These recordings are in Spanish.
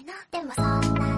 いな。でもそんな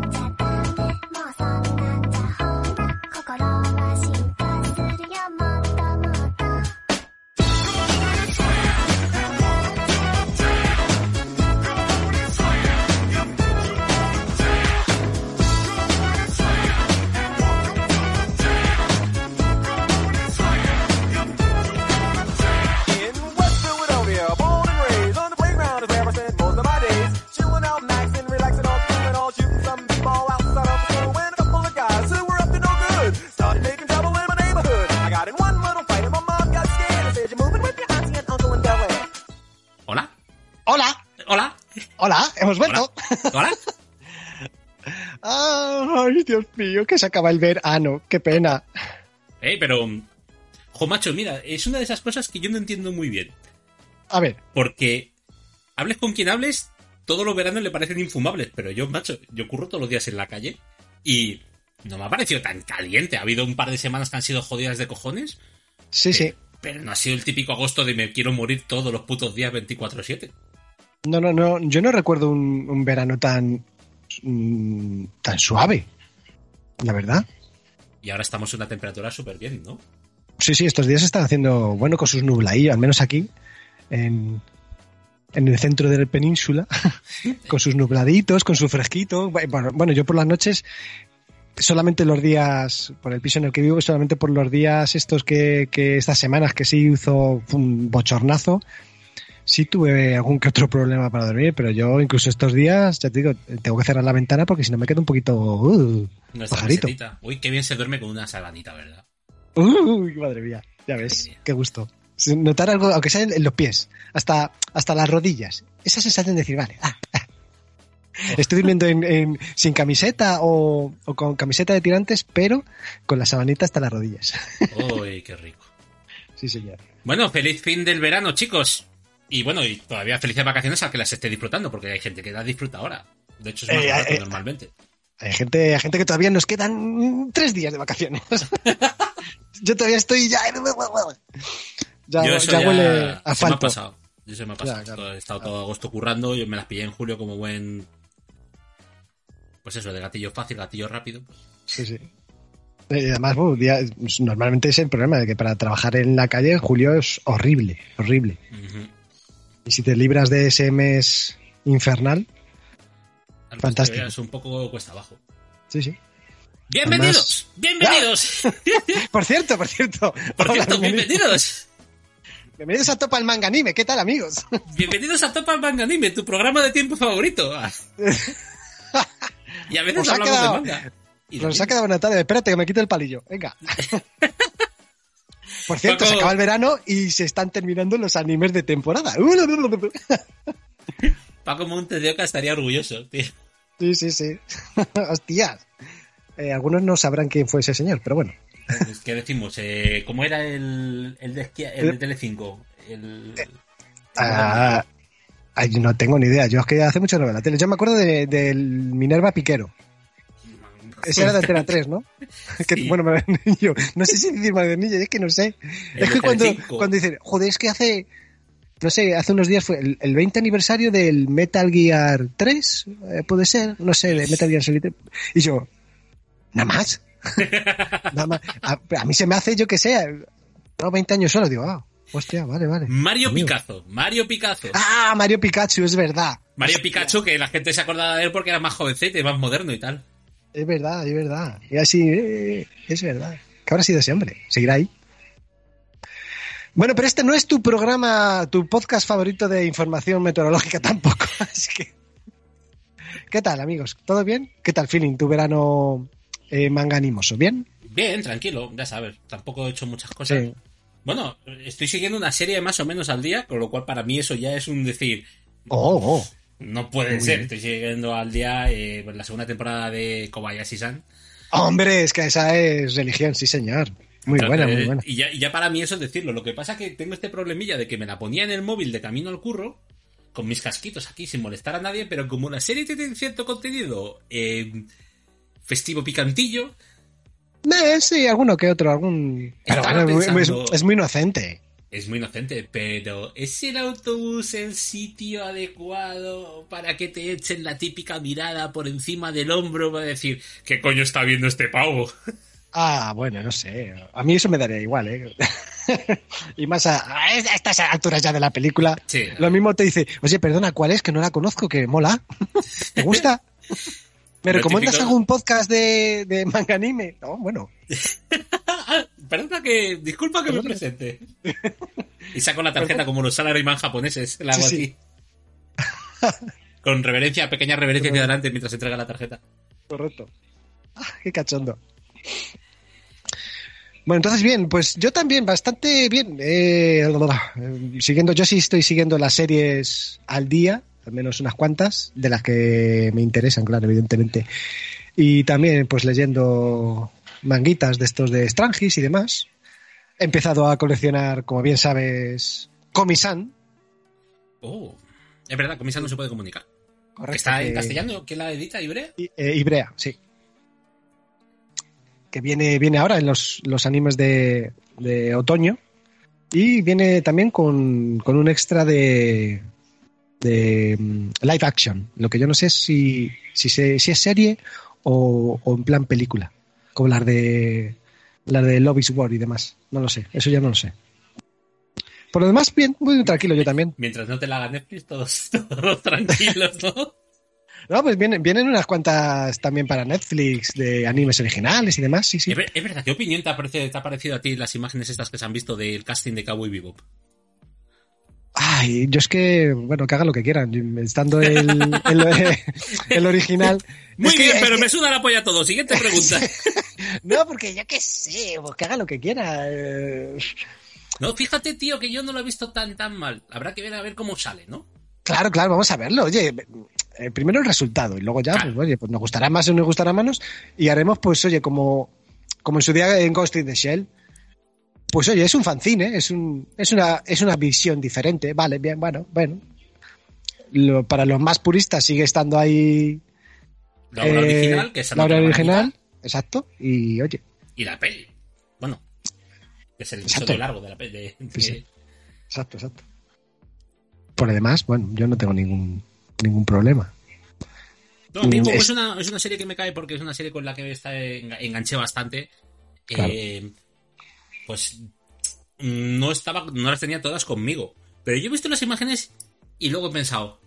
hemos vuelto. ¿Hola? Ay, Dios mío, que se acaba el verano, qué pena. Eh, pero... Jo, macho, mira, es una de esas cosas que yo no entiendo muy bien. A ver, Porque hables con quien hables, todos los veranos le parecen infumables, pero yo, macho, yo curro todos los días en la calle y no me ha parecido tan caliente. Ha habido un par de semanas que han sido jodidas de cojones, sí, sí. pero no ha sido el típico agosto de me quiero morir todos los putos días 24-7. No, no, no, yo no recuerdo un, un verano tan mm, tan suave, la verdad. Y ahora estamos en una temperatura súper bien, ¿no? Sí, sí, estos días están haciendo bueno con sus nublaillos, al menos aquí, en, en el centro de la península, con sus nubladitos, con su fresquito. Bueno, bueno, yo por las noches, solamente los días, por el piso en el que vivo, solamente por los días estos que, que estas semanas que sí hizo un bochornazo, sí tuve algún que otro problema para dormir, pero yo incluso estos días, ya te digo, tengo que cerrar la ventana porque si no me quedo un poquito... uh, pajarito. Uy, qué bien se duerme con una sabanita, ¿verdad? Uy, madre mía, ya ves, qué gusto. Notar algo, aunque sea en en los pies, hasta, hasta las rodillas. Esa sensación de decir, vale, ah, ah. estoy durmiendo en, en- sin camiseta o, o con camiseta de tirantes, pero con la sabanita hasta las rodillas. Uy, qué rico. Sí, señor. Bueno, feliz fin del verano, chicos. Y bueno, y todavía felices vacaciones al que las esté disfrutando, porque hay gente que las disfruta ahora. De hecho, es más Eh, barato eh, normalmente. Hay gente, hay gente que todavía nos quedan tres días de vacaciones. Yo todavía estoy ya. Ya, Yo ya ya, huele se me ha pasado. Yo se me ha pasado. Claro. He estado todo agosto currando, yo me las pillé en julio como buen... Pues eso, de gatillo fácil, gatillo rápido. Sí, sí. Eh, además, bueno, día- normalmente es el problema de que para trabajar en la calle en julio es horrible, horrible. ujú. Y si te libras de ese mes infernal, Al Fantástico. resto ya Es un poco cuesta abajo. sí, sí. ¡Bienvenidos! ¡Bienvenidos! Por cierto, por cierto. Por Hola, cierto, bienvenidos. bienvenidos. Bienvenidos a Topa el Manga Anime. ¿Qué tal, amigos? Bienvenidos a Topa Manga Anime, tu programa de tiempo favorito. y a veces Os ha hablamos quedado- de manga. Nos ha quedado una tarde. Espérate que me quite el palillo. Venga. Por cierto, Paco- se acaba el verano y se están terminando los animes de temporada. Paco Montes de Oca estaría orgulloso, tío. Sí, sí, sí. Hostias. Eh, algunos no sabrán quién fue ese señor, pero bueno. Pues, ¿Qué decimos? Eh, ¿Cómo era el, el, de, el de Telecinco? El... Ah, no tengo ni idea. Yo es que hace mucho no veo la tele. Yo me acuerdo de- del Minerva Piquero. Ese era de Antena 3, ¿no? Que, Sí. Bueno, yo no sé si decir Madernillo, es que no sé. El es que cuando, cuando dicen, joder, es que hace, no sé, hace unos días fue el, el 20 aniversario del Metal Gear 3, eh, puede ser, no sé, de Metal Gear Solid 3. Y yo, ¿nada más? Nada más. A, a mí se me hace, yo que sé, no, 20 años solo, digo, ah, hostia, vale, vale. Mario Amigo. Picazo. Mario Picazo. Ah, Mario Pikachu, es verdad. Mario Pikachu, que la gente se acordaba de él porque era más jovencete más moderno y tal. Es verdad, es verdad. Y así, eh, es verdad. ¿Qué habrá sido ese hombre? ¿Seguirá ahí? Bueno, pero este no es tu programa, tu podcast favorito de información meteorológica tampoco. Así que. ¿Qué tal, amigos? ¿Todo bien? ¿Qué tal, feeling? ¿Tu verano eh, manga animoso? ¿Bien? Bien, tranquilo, ya sabes. Tampoco he hecho muchas cosas. Sí. Bueno, estoy siguiendo una serie más o menos al día, con lo cual para mí eso ya es un decir. Oh, oh. No puede Muy ser. Estoy siguiendo al día eh, la segunda temporada de Kobayashi-san. Hombre, es que esa es religión, sí, señor. Muy buena, muy buena. Y ya, y ya para mí eso es decirlo. Lo que pasa es que tengo este problemilla de que me la ponía en el móvil de camino al curro, con mis casquitos aquí sin molestar a nadie, pero como la serie tiene cierto contenido eh, festivo picantillo, Eh, sí, alguno que otro, algún. Pero bueno, es muy inocente. Es muy inocente, pero ¿es el autobús el sitio adecuado para que te echen la típica mirada por encima del hombro para decir ¿qué coño está viendo este pavo? Ah, bueno, no sé. A mí eso me daría igual, ¿eh? y más a, a estas alturas ya de la película. Sí. Lo mismo te dice, oye, perdona, ¿cuál es? Que no la conozco, que mola. ¿Te gusta? ¿Me recomiendas típico- algún podcast de, de manga anime? No, bueno. Perdona que... Disculpa que me presente. Y saco la tarjeta como los salaryman japoneses. La hago Sí, sí. aquí. Con reverencia, pequeña reverencia hacia adelante mientras entrega la tarjeta. Correcto. Ah, qué cachondo. Bueno, entonces bien, pues yo también bastante bien. Eh, siguiendo, yo sí estoy siguiendo las series al día, al menos unas cuantas, de las que me interesan, claro, evidentemente. Y también, pues leyendo manguitas de estos de Strangis y demás. He empezado a coleccionar, como bien sabes, Comisan. Oh. Es verdad, con Misa no se puede comunicar. Correcto, ¿Está en castellano? ¿Quién la edita, Ibrea? I- eh, Ibrea, sí. Que viene, viene ahora en los, los animes de, de otoño. Y viene también con, con un extra de, de mm, live action. Lo que yo no sé es si, si, se- si es serie o, o en plan película. Como las de las de Love is War y demás. No lo sé. Eso ya no lo sé. Por lo demás, bien, muy tranquilo yo también. Mientras no te la haga Netflix, todos, todos tranquilos, ¿no? No, pues vienen, vienen unas cuantas también para Netflix de animes originales y demás. Sí, sí. Es verdad, ¿qué opinión te ha, parecido, te ha parecido a ti las imágenes estas que se han visto del casting de Cowboy Bebop? Ay, yo es que, bueno, que hagan lo que quieran. Estando el, el, el original. Muy Es que- bien, pero es me suda la polla todo. Siguiente pregunta. No, porque yo qué sé, pues que haga lo que quiera. eh. No, fíjate, tío, que yo no lo he visto tan tan mal. Habrá que ver a ver cómo sale, ¿no? Claro, claro, vamos a verlo. Oye, eh, primero el resultado y luego ya, Claro. pues, oye, pues nos gustará más o nos gustará menos y haremos, pues, oye, como, como en su día en Ghost in the Shell. Pues oye, es un fanzine, es un, es una, es una visión diferente. Vale, bien, bueno, bueno. Lo- para los más puristas sigue estando ahí La obra eh, original, que es la obra original, exacto. Y oye, Y la peli. Bueno, que es el episodio largo de la peli. de- exacto, exacto. Por lo demás, bueno, yo no tengo ningún, ningún problema. No, es- es una, es una serie que me cae porque es una serie con la que está enga- enganché bastante. Claro. eh, pues no estaba, no las tenía todas conmigo. Pero yo he visto las imágenes y luego he pensado,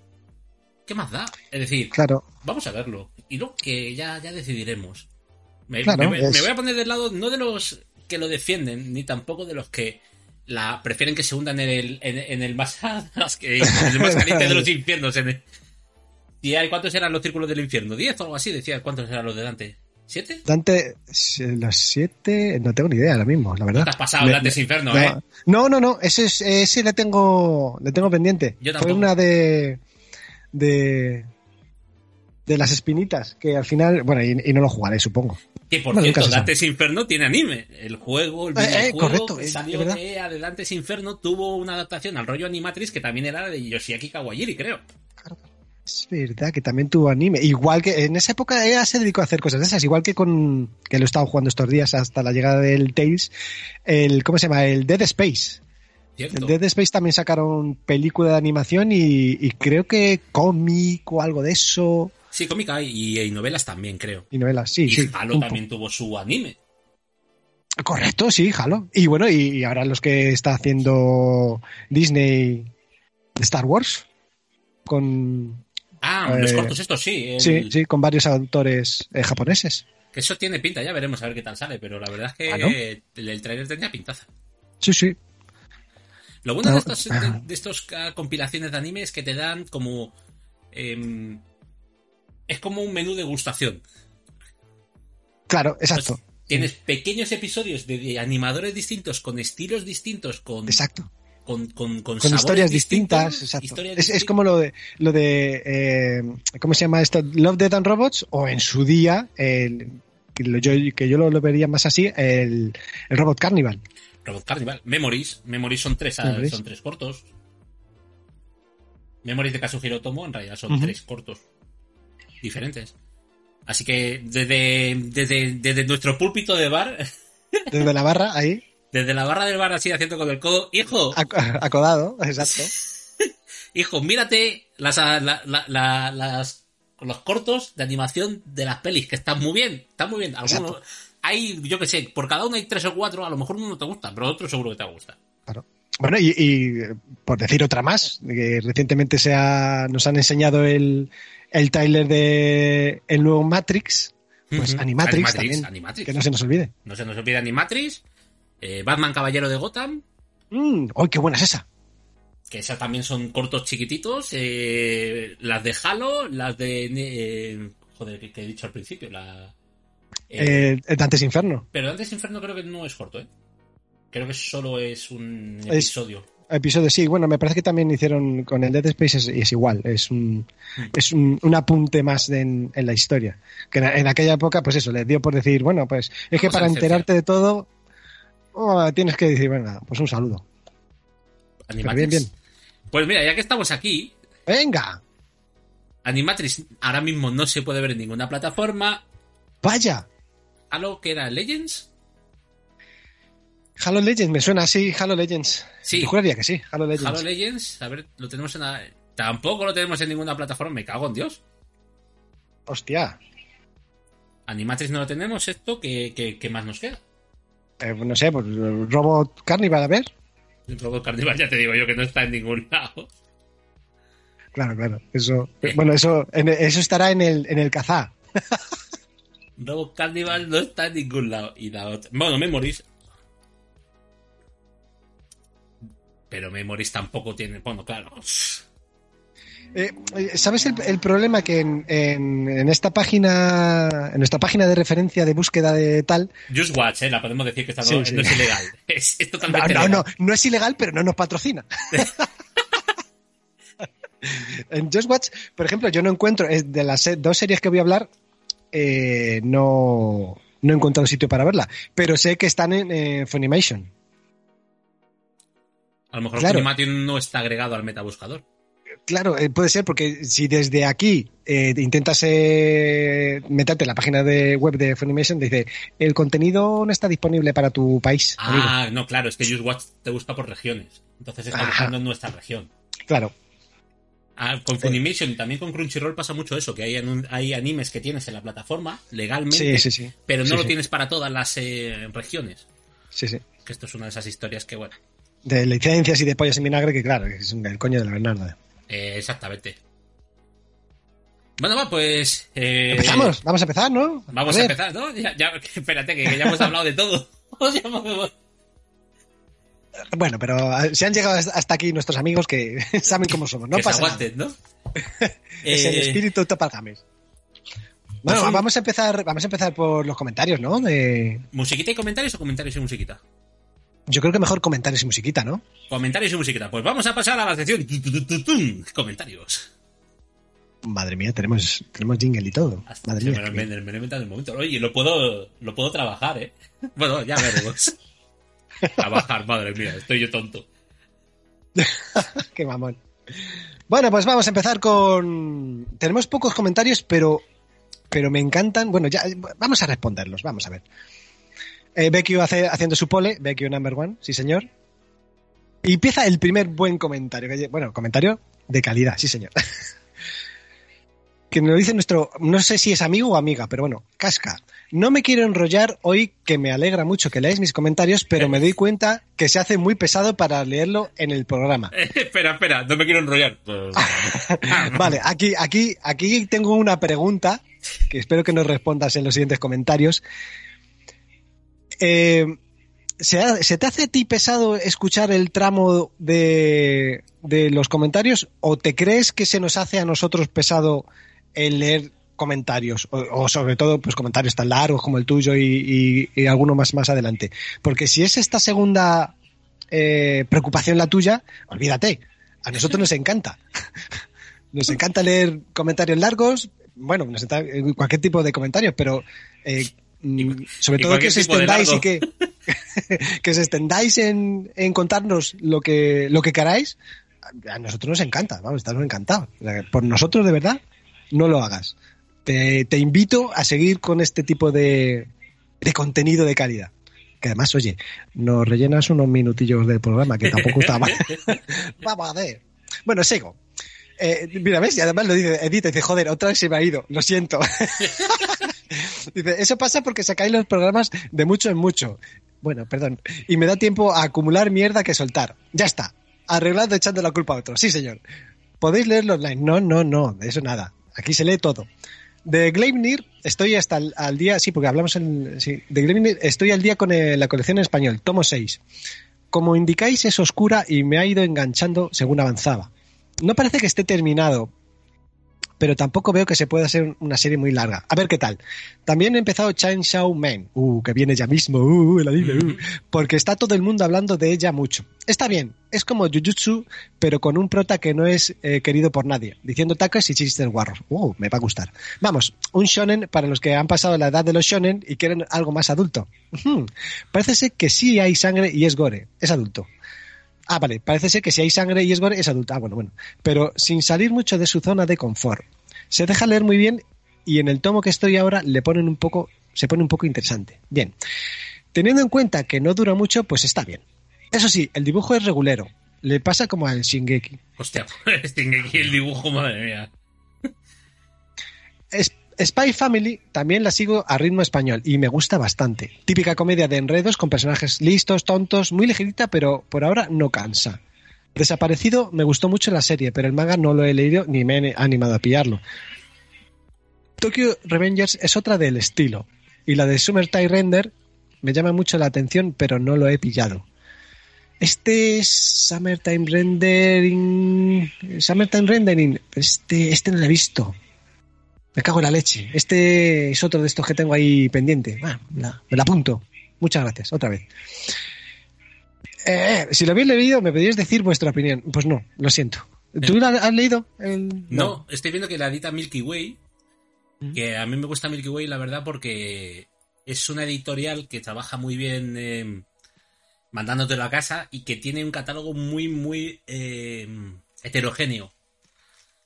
¿qué más da? Es decir, Claro, vamos a verlo. Y luego que ya, ya decidiremos. Me, Claro, me- es- me voy a poner del lado no de los que lo defienden, ni tampoco de los que la prefieren que se hundan en el, en, en el más que- en el más caliente de los infiernos. En el- y hay, ¿Cuántos eran los círculos del infierno? ¿Diez o algo así? Decía, ¿cuántos eran los de Dante? ¿Siete? Dante, los siete, no tengo ni idea ahora mismo, la verdad. te has pasado me- Inferno, no, ¿eh? No, no, no, ese, es- ese le tengo, le tengo pendiente. Yo Fue tampoco. una de, de, de las espinitas, que al final, bueno, y, y no lo jugaré, supongo. Que por Bueno, cierto. Dante's Inferno tiene anime. El juego, el Eh, eh, videojuego correcto, que salió de EA de Dante's Inferno tuvo una adaptación al rollo Animatrix que también era de Yoshiaki Kawajiri, creo. Es verdad que también tuvo anime. Igual que en esa época ella se dedicó a hacer cosas de esas, igual que con que lo he estado jugando estos días hasta la llegada del Tales, el ¿cómo se llama? El Dead Space. ¿Cierto? El Dead Space también sacaron película de animación y, y creo que cómic o algo de eso Sí, cómica y, y novelas también, creo. y novelas. Sí, Y sí. Halo también tuvo su anime. Correcto, sí, Halo. Y bueno, y, y ahora los que está haciendo Disney Star Wars con Ah, los Eh, cortos estos sí. el- sí, sí, con varios autores eh, japoneses. Que eso tiene pinta, ya veremos a ver qué tal sale, pero la verdad es que Ah, ¿no? el, el trailer tenía pintaza. Sí, sí. Lo bueno No. de estos, de, de estos ah, compilaciones de anime es que te dan como... em, es como un menú de gustación. Claro, exacto. tienes pequeños episodios de, de animadores distintos, con estilos distintos, con, Exacto. Con, con, con Con sabores historias distintas, exacto. historias Es, es como lo de, lo de eh, ¿cómo se llama esto? Love, Death and Robots, o en su día, el, que, yo, que yo lo, lo vería más así, el, el Robot Carnival. Robot Carnival. Memories. Memories son tres, ah, Memories. son tres cortos. Memories de Kazuhiro Tomo en realidad son tres cortos. Diferentes. Así que desde, desde, desde nuestro púlpito de bar, Desde la barra, ahí. Desde la barra del bar así haciendo con el codo. Hijo, Ac- acodado, exacto. hijo, mírate las, la- la- la- las, los cortos de animación de las pelis, que están muy bien, están muy bien. Algunos, Exacto. hay, yo que sé, por cada uno hay tres o cuatro, a lo mejor uno no te gusta, pero otro seguro que te gusta. Claro. Bueno, y, y, por decir otra más, que recientemente se ha- nos han enseñado el, el trailer de el nuevo Matrix, pues. Animatrix, Animatrix, también, Animatrix. que no se nos olvide. No se nos olvida Animatrix, eh, Batman Caballero de Gotham, Mm, ¡Ay, qué buena es esa! que esas también son cortos chiquititos, eh, las de Halo, las de... eh, joder, que, que he dicho al principio, la... eh, Dantes Inferno. pero antes Inferno creo que no es corto, ¿eh? Creo que solo es un Es- episodio. Episodio, sí, bueno, me parece que también hicieron con el Dead Space es, es igual, es un, es un, un apunte más en, en la historia. Que en, en aquella época, pues eso, les dio por decir, bueno, pues es que Vamos para enterarte de todo, oh, tienes que decir, venga, pues un saludo. Animatrix. bien, bien. Pues mira, ya que estamos aquí, ¡Venga! Animatrix ahora mismo no se puede ver en ninguna plataforma. ¡Vaya! Halo, que era Legends. Halo Legends, me suena así, Halo Legends. Sí. Yo juraría que sí, Halo Legends. Halo Legends, a ver, lo tenemos en la... Tampoco lo tenemos en ninguna plataforma, me cago en Dios. Hostia. Animatrix no lo tenemos, esto, ¿qué, qué, qué más nos queda? Eh, no sé, pues Robot Carnival, a ver. El Robot Carnival ya te digo yo que no está en ningún lado. Claro, claro. Eso, bueno, eso, en- eso estará en el, en el Kazá. Robot Carnival no está en ningún lado. Y la otra... Bueno, Memories... Pero Memories tampoco tiene... Bueno, claro. Eh, eh, ¿Sabes el, el problema que en, en- en esta página, en nuestra página de referencia de búsqueda de tal, Just Watch, ¿eh? La podemos decir que no, Sí, sí. no es ilegal. Es, es no, totalmente no, no, no es ilegal, pero no nos patrocina. en Just Watch, por ejemplo, yo no encuentro, de las dos series que voy a hablar, eh, no, no he encontrado sitio para verla, pero sé que están en eh, Funimation. A lo mejor Claro. Funimation no está agregado al metabuscador. Claro, eh, puede ser, porque si desde aquí eh, intentas eh, meterte en la página de web de Funimation, dice, el contenido no está disponible para tu país. amigo". Ah, no, claro, es que Just Watch te busca por regiones. Entonces está Ajá. buscando en nuestra región. Claro, Ah, con Funimation y también con Crunchyroll pasa mucho eso, que hay, animes que tienes en la plataforma legalmente, sí, sí, sí. pero no lo tienes para todas las eh, regiones. Sí, sí. Que esto es una de esas historias que, bueno, De licencias y de pollas en vinagre, que claro, es un- el coño de la Bernarda. Eh, exactamente. Bueno, va, pues... eh, Empezamos, vamos a empezar, ¿no? Vamos a, empezar, ¿no? Ya, ya- espérate, que, que ya hemos hablado de todo. Bueno, pero eh, se han llegado hasta aquí nuestros amigos que saben cómo somos, no que se nada. ¿no? Es el Eh, espíritu Topalgames. Bueno, vamos a empezar, vamos a empezar por los comentarios, ¿no? De- ¿Musiquita y comentarios o comentarios y musiquita? Yo creo que mejor comentarios y musiquita, ¿no? Comentarios y musiquita. Pues vamos a pasar a la sección. Comentarios. Madre mía, tenemos, tenemos jingle y todo. Hasta Madre mía. me, qué me- me lo he inventado en el momento. Oye, lo puedo, lo puedo trabajar, ¿eh? Bueno, ya veremos. trabajar, madre mía, estoy yo tonto. Qué mamón. Bueno, pues vamos a empezar con. Tenemos pocos comentarios, pero, pero me encantan. Bueno, ya vamos a responderlos. Vamos a ver. Eh, Vecchio hace, haciendo su pole. Vecchio number one, sí señor. Y empieza el primer buen comentario. que- Bueno, comentario de calidad, sí señor. que nos dice nuestro, no sé si es amigo o amiga, pero bueno, Casca. No me quiero enrollar hoy, que me alegra mucho que leáis mis comentarios, pero me doy cuenta que se hace muy pesado para leerlo en el programa. Eh, espera, espera, no me quiero enrollar. Vale, aquí, aquí, aquí tengo una pregunta que espero que nos respondas en los siguientes comentarios. Eh, ¿se, te hace a ti pesado escuchar el tramo de, de los comentarios o te crees que se nos hace a nosotros pesado el leer comentarios o, sobre todo pues comentarios tan largos como el tuyo y, alguno más más adelante? Porque si es esta segunda eh, preocupación la tuya, olvídate, a nosotros nos encanta. Nos encanta leer comentarios largos, bueno, cualquier tipo de comentarios, pero eh, mm, sobre y todo que os extendáis y que, que os extendáis en, en contarnos lo que, lo que queráis, a nosotros nos encanta, vamos, estamos encantados. O sea, Por nosotros, de verdad, no lo hagas. Te, te invito a seguir con este tipo de, de contenido de calidad. Que además, oye, nos rellenas unos minutillos del programa, que tampoco está mal. Vamos a ver. Bueno, sigo. Eh, mira, ¿ves? Y además lo dice Edith, dice, joder, otra vez se me ha ido, lo siento. dice, eso pasa porque sacáis los programas de mucho en mucho. Bueno, perdón. Y me da tiempo a acumular mierda que soltar. Ya está. Arreglando echando la culpa a otro. Sí, señor. ¿Podéis leerlo online? No, no, no, de eso nada. Aquí se lee todo. De Gleipnir estoy hasta al día, sí, porque hablamos en, sí, de Gleipnir estoy al día con la colección en español, tomo 6. Como indicáis es oscura y me ha ido enganchando según avanzaba. No parece que esté terminado, pero tampoco veo que se pueda hacer una serie muy larga. A ver qué tal. También he empezado Chainsaw Man, uh, que viene ya mismo, uh, el anime, uh, porque está todo el mundo hablando de ella mucho. Está bien, es como Jujutsu, pero con un prota que no es eh, querido por nadie, diciendo tacos y chistes guarros. Uh, me va a gustar. Vamos, un shonen para los que han pasado la edad de los shonen y quieren algo más adulto. Parece ser que sí hay sangre y es gore, es adulto. Ah, vale, parece ser que si hay sangre y es gore es adulto. Ah, bueno, bueno. Pero sin salir mucho de su zona de confort. Se deja leer muy bien y en el tomo que estoy ahora le ponen un poco, se pone un poco interesante. Bien. Teniendo en cuenta que no dura mucho, pues está bien. Eso sí, el dibujo es regulero. Le pasa como al Shingeki. Hostia, aquí el dibujo, madre mía. Es- Spy Family también la sigo a ritmo español y me gusta bastante. Típica comedia de enredos con personajes listos, tontos, muy ligerita, pero por ahora no cansa. Desaparecido me gustó mucho la serie, pero el manga no lo he leído ni me he animado a pillarlo. Tokyo Revengers es otra del estilo, y la de Summertime Render me llama mucho la atención, pero no lo he pillado. Este es Summertime Rendering. Summertime Rendering. Este, este no lo he visto. Me cago en la leche. Este es otro de estos que tengo ahí pendiente. Ah, la- me la apunto. Muchas gracias, otra vez. Eh, si lo habéis leído, me podríais decir vuestra opinión. Pues no, lo siento. ¿Tú la has leído? El- No, estoy viendo que la edita Milky Way, que a mí me gusta Milky Way, la verdad, porque es una editorial que trabaja muy bien eh, mandándotelo a casa y que tiene un catálogo muy, muy eh, heterogéneo.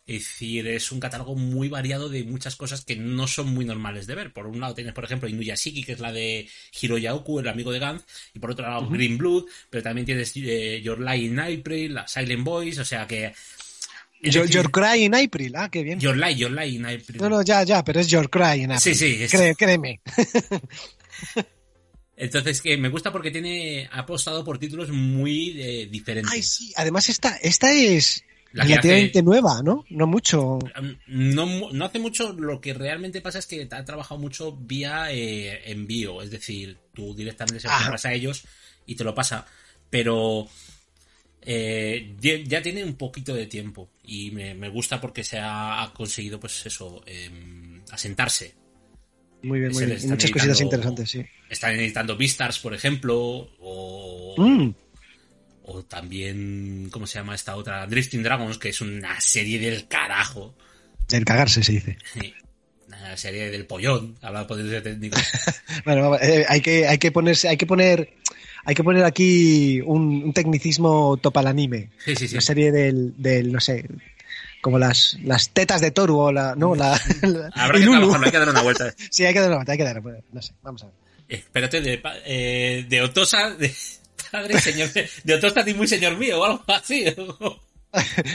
Es decir, es un catálogo muy variado de muchas cosas que no son muy normales de ver. Por un lado tienes, por ejemplo, Inuyashiki, que es la de Hiroyaoku, el amigo de Gantz, y por otro lado Green Blood, pero también tienes eh, Your Lie in April, la Silent Boys, o sea que... Your, decir, Your Cry in April. Ah, qué bien. Your Lie, Your Lie in April. No, no, ya, ya, pero es Your Cry in April. Sí, sí, es- Cré- créeme. Entonces, que me gusta porque tiene ha apostado por títulos muy eh, diferentes. Ay, sí. Además, esta, esta es La relativamente hace- nueva, ¿no? No mucho. No, no hace mucho, lo que realmente pasa es que ha trabajado mucho vía eh, envío, es decir, tú directamente se lo a ellos y te lo pasa, pero eh, ya tiene un poquito de tiempo y me, me gusta porque se ha, ha conseguido, pues eso, em, asentarse. Muy bien, muy bien. Muchas cositas interesantes, sí. Están editando Beastars, por ejemplo, o, Mm, o también, ¿cómo se llama esta otra? Drifting Dragons, que es una serie del carajo. del cagarse, se dice. Una serie del pollón, hablando por de técnico. Bueno, vamos, eh, hay que, hay que ponerse, hay que poner, hay que poner aquí un, un tecnicismo topa al anime. Sí, sí, sí. Una serie del, del, no sé, como las, las tetas de Toru o la, no, la, la- Habrá que hay que dar una vuelta. Sí, hay que dar una vuelta, hay que dar una vuelta. No sé, vamos a ver. Espérate, de, eh, de Otosa, de padre, señor, de Otosa ni muy señor mío o algo así.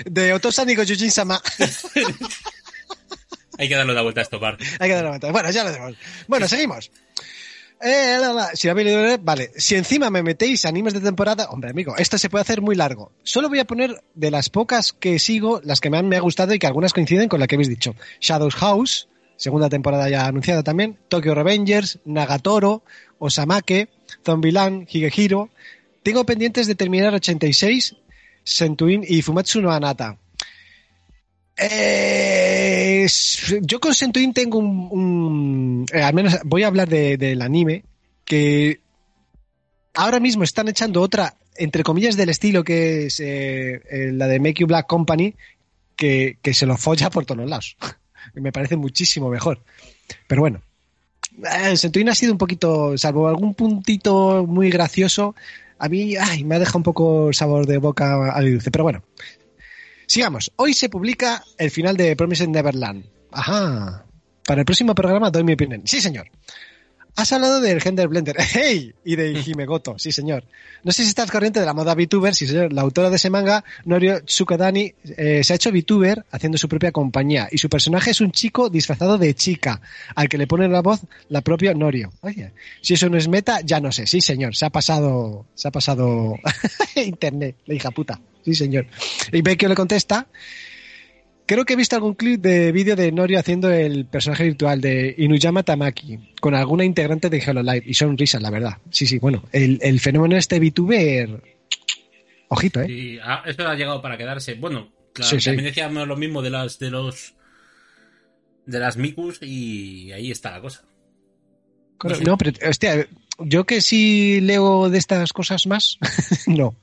De Otosan y Gojujin Sama. hay que darle una vuelta a esto, par. Hay que dar una vuelta. Bueno, ya lo tenemos. Bueno, seguimos. Eh, la, la, si habéis leído, vale. Si encima me metéis animes de temporada, hombre, amigo, esto se puede hacer muy largo. Solo voy a poner de las pocas que sigo, las que me han me ha gustado y que algunas coinciden con la que habéis dicho. Shadows House, segunda temporada ya anunciada también, Tokyo Revengers, Nagatoro, Osamake, Zombieland, Higehiro. Tengo pendientes de terminar 86, Sentuin y Fumatsu no Anata. Eh, yo con Sentuin tengo un, eh, al menos voy a hablar de- del anime que ahora mismo están echando otra entre comillas del estilo que es eh, eh, la de Make You Black Company que, que se lo folla por todos lados me parece muchísimo mejor pero bueno Sentuin ha sido un poquito salvo algún puntito muy gracioso a mí ay, me ha dejado un poco el sabor de boca agridulce pero bueno Sigamos. Hoy se publica el final de Promised Neverland. Ajá. Para el próximo programa doy mi opinión. Sí, señor. Has hablado del Gender Blender. ¡Hey! Y de Himegoto, sí señor. No sé si estás corriente de la moda VTuber, sí señor. La autora de ese manga, Norio Tsukadani, eh, se ha hecho VTuber haciendo su propia compañía. Y su personaje es un chico disfrazado de chica, al que le pone la voz la propia Norio. Oye, si eso no es meta, ya no sé. Sí señor, se ha pasado, se ha pasado internet, la hija puta. Sí señor. Y Becky le contesta, Creo que he visto algún clip de vídeo de Norio haciendo el personaje virtual de Inuyama Tamaki con alguna integrante de Hello Live y son risas, la verdad. Sí, sí, bueno, el, el fenómeno este VTuber. Ojito, ¿eh? Y ah, esto ha llegado para quedarse. Bueno, claro, Sí, sí. también decíamos lo mismo de las de los de las Mikus y ahí está la cosa. No, pero, hostia, yo que sí leo de estas cosas más, no.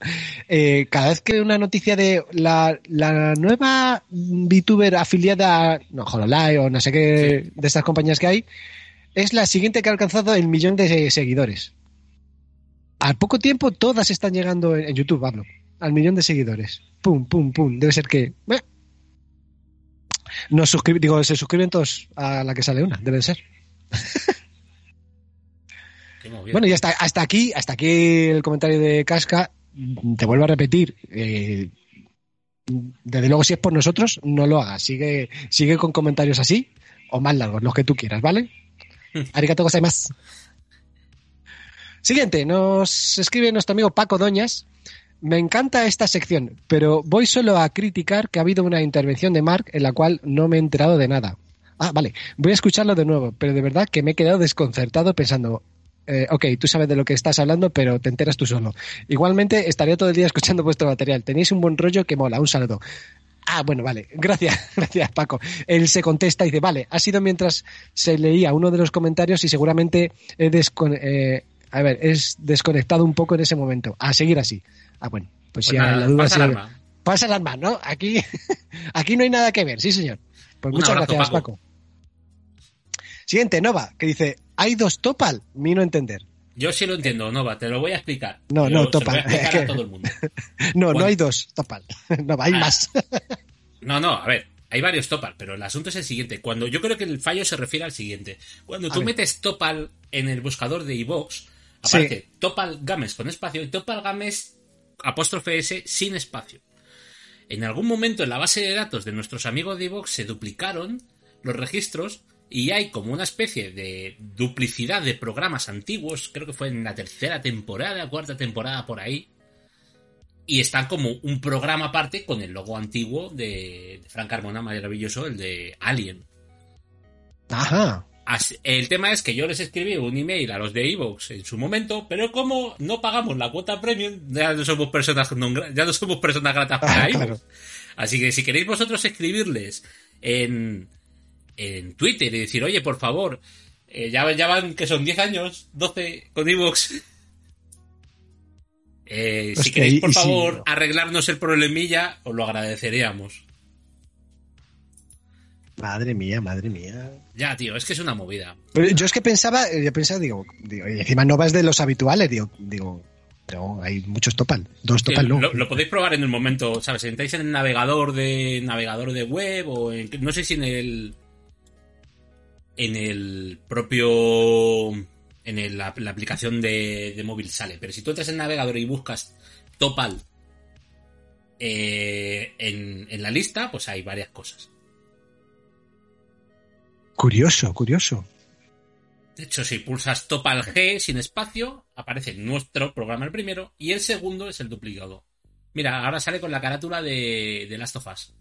Eh, cada vez que una noticia de la, la nueva VTuber afiliada a no, Hololive o no sé qué de estas compañías que hay, es la siguiente que ha alcanzado el millón de seguidores. Al poco tiempo todas están llegando en, en YouTube, hablo, al millón de seguidores. Pum, pum, pum. Debe ser que... eh. Nos digo, se suscriben todos a la que sale una, debe de ser. Bueno, y hasta, hasta aquí, hasta aquí el comentario de Casca. Te vuelvo a repetir. eh, desde luego, si es por nosotros, no lo hagas. Sigue, sigue con comentarios así o más largos, los que tú quieras, ¿vale? Arigato gozaimasu. Siguiente, nos escribe nuestro amigo Paco Doñas. Me encanta esta sección, pero voy solo a criticar que ha habido una intervención de Mark en la cual no me he enterado de nada. Ah, vale, voy a escucharlo de nuevo, pero de verdad que me he quedado desconcertado pensando, eh, ok, tú sabes de lo que estás hablando, pero te enteras tú solo. Igualmente, estaría todo el día escuchando vuestro material. Tenéis un buen rollo que mola. Un saludo. Ah, bueno, vale. Gracias, gracias, Paco. Él se contesta y dice, vale, ha sido mientras se leía uno de los comentarios y seguramente he descon- eh, a ver, es desconectado un poco en ese momento. A seguir así. Ah, bueno, pues, Pues si nada, la duda pasa el arma. Pasa el arma, ¿no? Aquí, aquí no hay nada que ver, sí, señor. Pues Un muchas abrazo, gracias, Paco. Paco. Siguiente, Nova, que dice, hay dos Topal, mi no entender. Yo sí lo entiendo, Nova, te lo voy a explicar. No, Yo no, se lo topa. voy a explicar Es que- a todo el mundo. No, no hay dos Topal. No, hay Ah. más. No, no, a ver, hay varios Topal, pero el asunto es el siguiente. Cuando yo creo que el fallo se refiere al siguiente. Cuando tú metes Topal en el buscador de iVoox, aparece Topal Games con espacio y Topal Games apóstrofe S sin espacio. En algún momento en la base de datos de nuestros amigos de iVoox se duplicaron los registros y hay como una especie de duplicidad de programas antiguos, creo que fue en la tercera temporada, cuarta temporada por ahí, y están como un programa aparte con el logo antiguo de, Frank Carmona, maravilloso, el de Alien. Ajá. Así- el tema es que yo les escribí un email a los de Evox en su momento, pero como no pagamos la cuota premium, ya no somos personas, gra- ya no somos personas gratas para Ah, claro. Así que si queréis vosotros escribirles en, en Twitter y decir, oye, por favor, eh, ya, ya van que son 10 años, 12 con Evox. Eh, si queréis, por favor, arreglarnos el problemilla, os lo agradeceríamos. Madre mía, madre mía. Ya, tío, es que es una movida. Yo es que pensaba, eh, yo pensaba, digo, digo, y encima Nova es de los habituales, digo, digo, pero hay muchos Topal. Dos Sí, Topal no. lo, lo podéis probar en el momento, ¿sabes? Entráis en el navegador de navegador de web o en, no sé si en el en el propio en el- la, la aplicación de, de móvil sale, pero si tú entras en el navegador y buscas Topal eh, en, en la lista, pues hay varias cosas. Curioso, curioso. De hecho, si pulsas Topal G sin espacio, aparece nuestro programa el primero y el segundo es el duplicado. Mira, ahora sale con la carátula de, de Last of Us.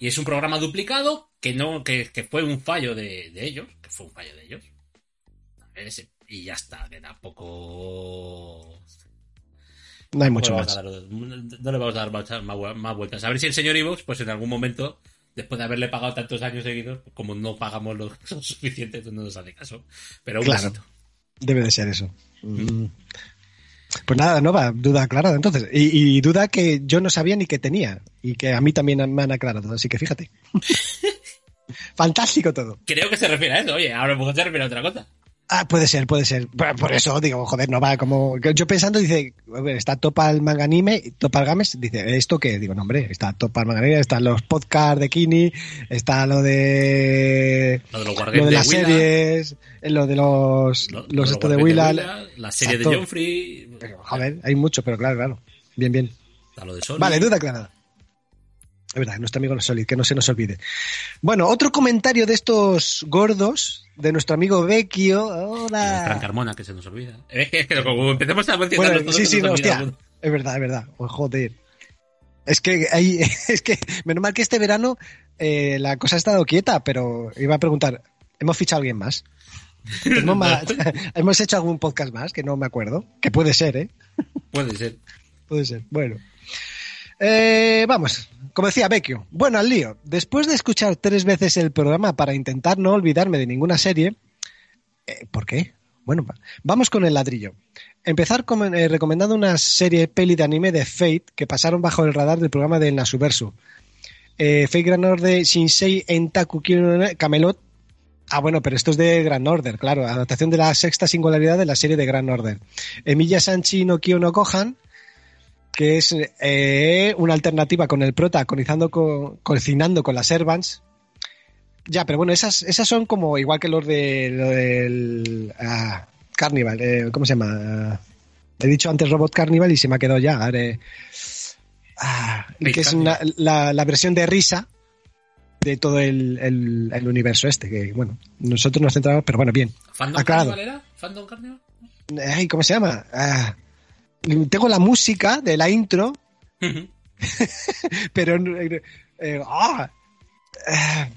Y es un programa duplicado que no, que, que fue un fallo de, de ellos, que fue un fallo de ellos. Y ya está, que tampoco No hay mucho no, más. dar- no le vamos a dar más, más- más vueltas. A ver si el señor Ivox, pues en algún momento, después de haberle pagado tantos años seguidos, como no pagamos lo suficiente, pues no nos hace caso. Pero un Claro. besito. Debe de ser eso. Mm. Pues nada, Nova, duda aclarada entonces. Y, y duda que yo no sabía ni que tenía. Y que a mí también me han aclarado. Así que fíjate. Fantástico todo. Creo que se refiere a eso, oye, ahora a lo mejor se refiere a otra cosa. Ah, puede ser, puede ser. Por, eso digo, joder, no va como. Yo pensando, dice, está Topal Manga Anime, Topal Games, dice, ¿esto qué? Digo, no, hombre, está Topal Manga Anime, están los podcasts de Kini, está lo de. Lo de los Lo de de las series, eh, lo de los. lo- lo los de esto de Willa. la serie de Exacto. Free, Joder, hay mucho, pero claro, claro. Bien, bien. lo de Sony. Vale, duda aclarada. Es verdad, nuestro amigo Solid, que no se nos olvide. Bueno, otro comentario de estos gordos, de nuestro amigo Vecchio. Hola. Fran Carmona, que se nos olvida. Es que, es que como empecemos a mencionar Bueno, sí, sí, no, hostia. Es verdad, es verdad. Oh, joder. Es que hay, es que, menos mal que este verano eh, la cosa ha estado quieta, pero iba a preguntar, ¿hemos fichado a alguien más? ¿Hemos, ma- ¿Hemos hecho algún podcast más? Que no me acuerdo. Que puede ser, ¿eh? Puede ser. Puede ser. Bueno. Eh, vamos, como decía Vecchio. Bueno, al lío. Después de escuchar tres veces el programa para intentar no olvidarme de ninguna serie. eh, ¿Por qué? Bueno, va- vamos con el ladrillo. Empezar con- eh, recomendando una serie peli de anime de Fate que pasaron bajo el radar del programa de Nasuversu. Eh, Fate Grand Order Shinsei Entaku Camelot. Ah, bueno, pero esto es de Grand Order, claro. Adaptación de la sexta singularidad de la serie de Grand Order. Emilia Sanchi no Kyo no Gohan, que es eh, una alternativa con el prota cocinando con, cocinando con las Servants. Ya, pero bueno, esas, esas son como igual que los de lo del ah, Carnival, eh, ¿cómo se llama? He dicho antes Robot Carnival y se me ha quedado ya. ah, que es una- la, la versión de risa de todo el, el- el universo este, que bueno, nosotros nos centramos, pero bueno, bien. ¿Fandom. Carnival era? ¿Fandom Carnival? Ay, ¿Cómo se llama? Ah, tengo la música de la intro, pero eh, ah, eh,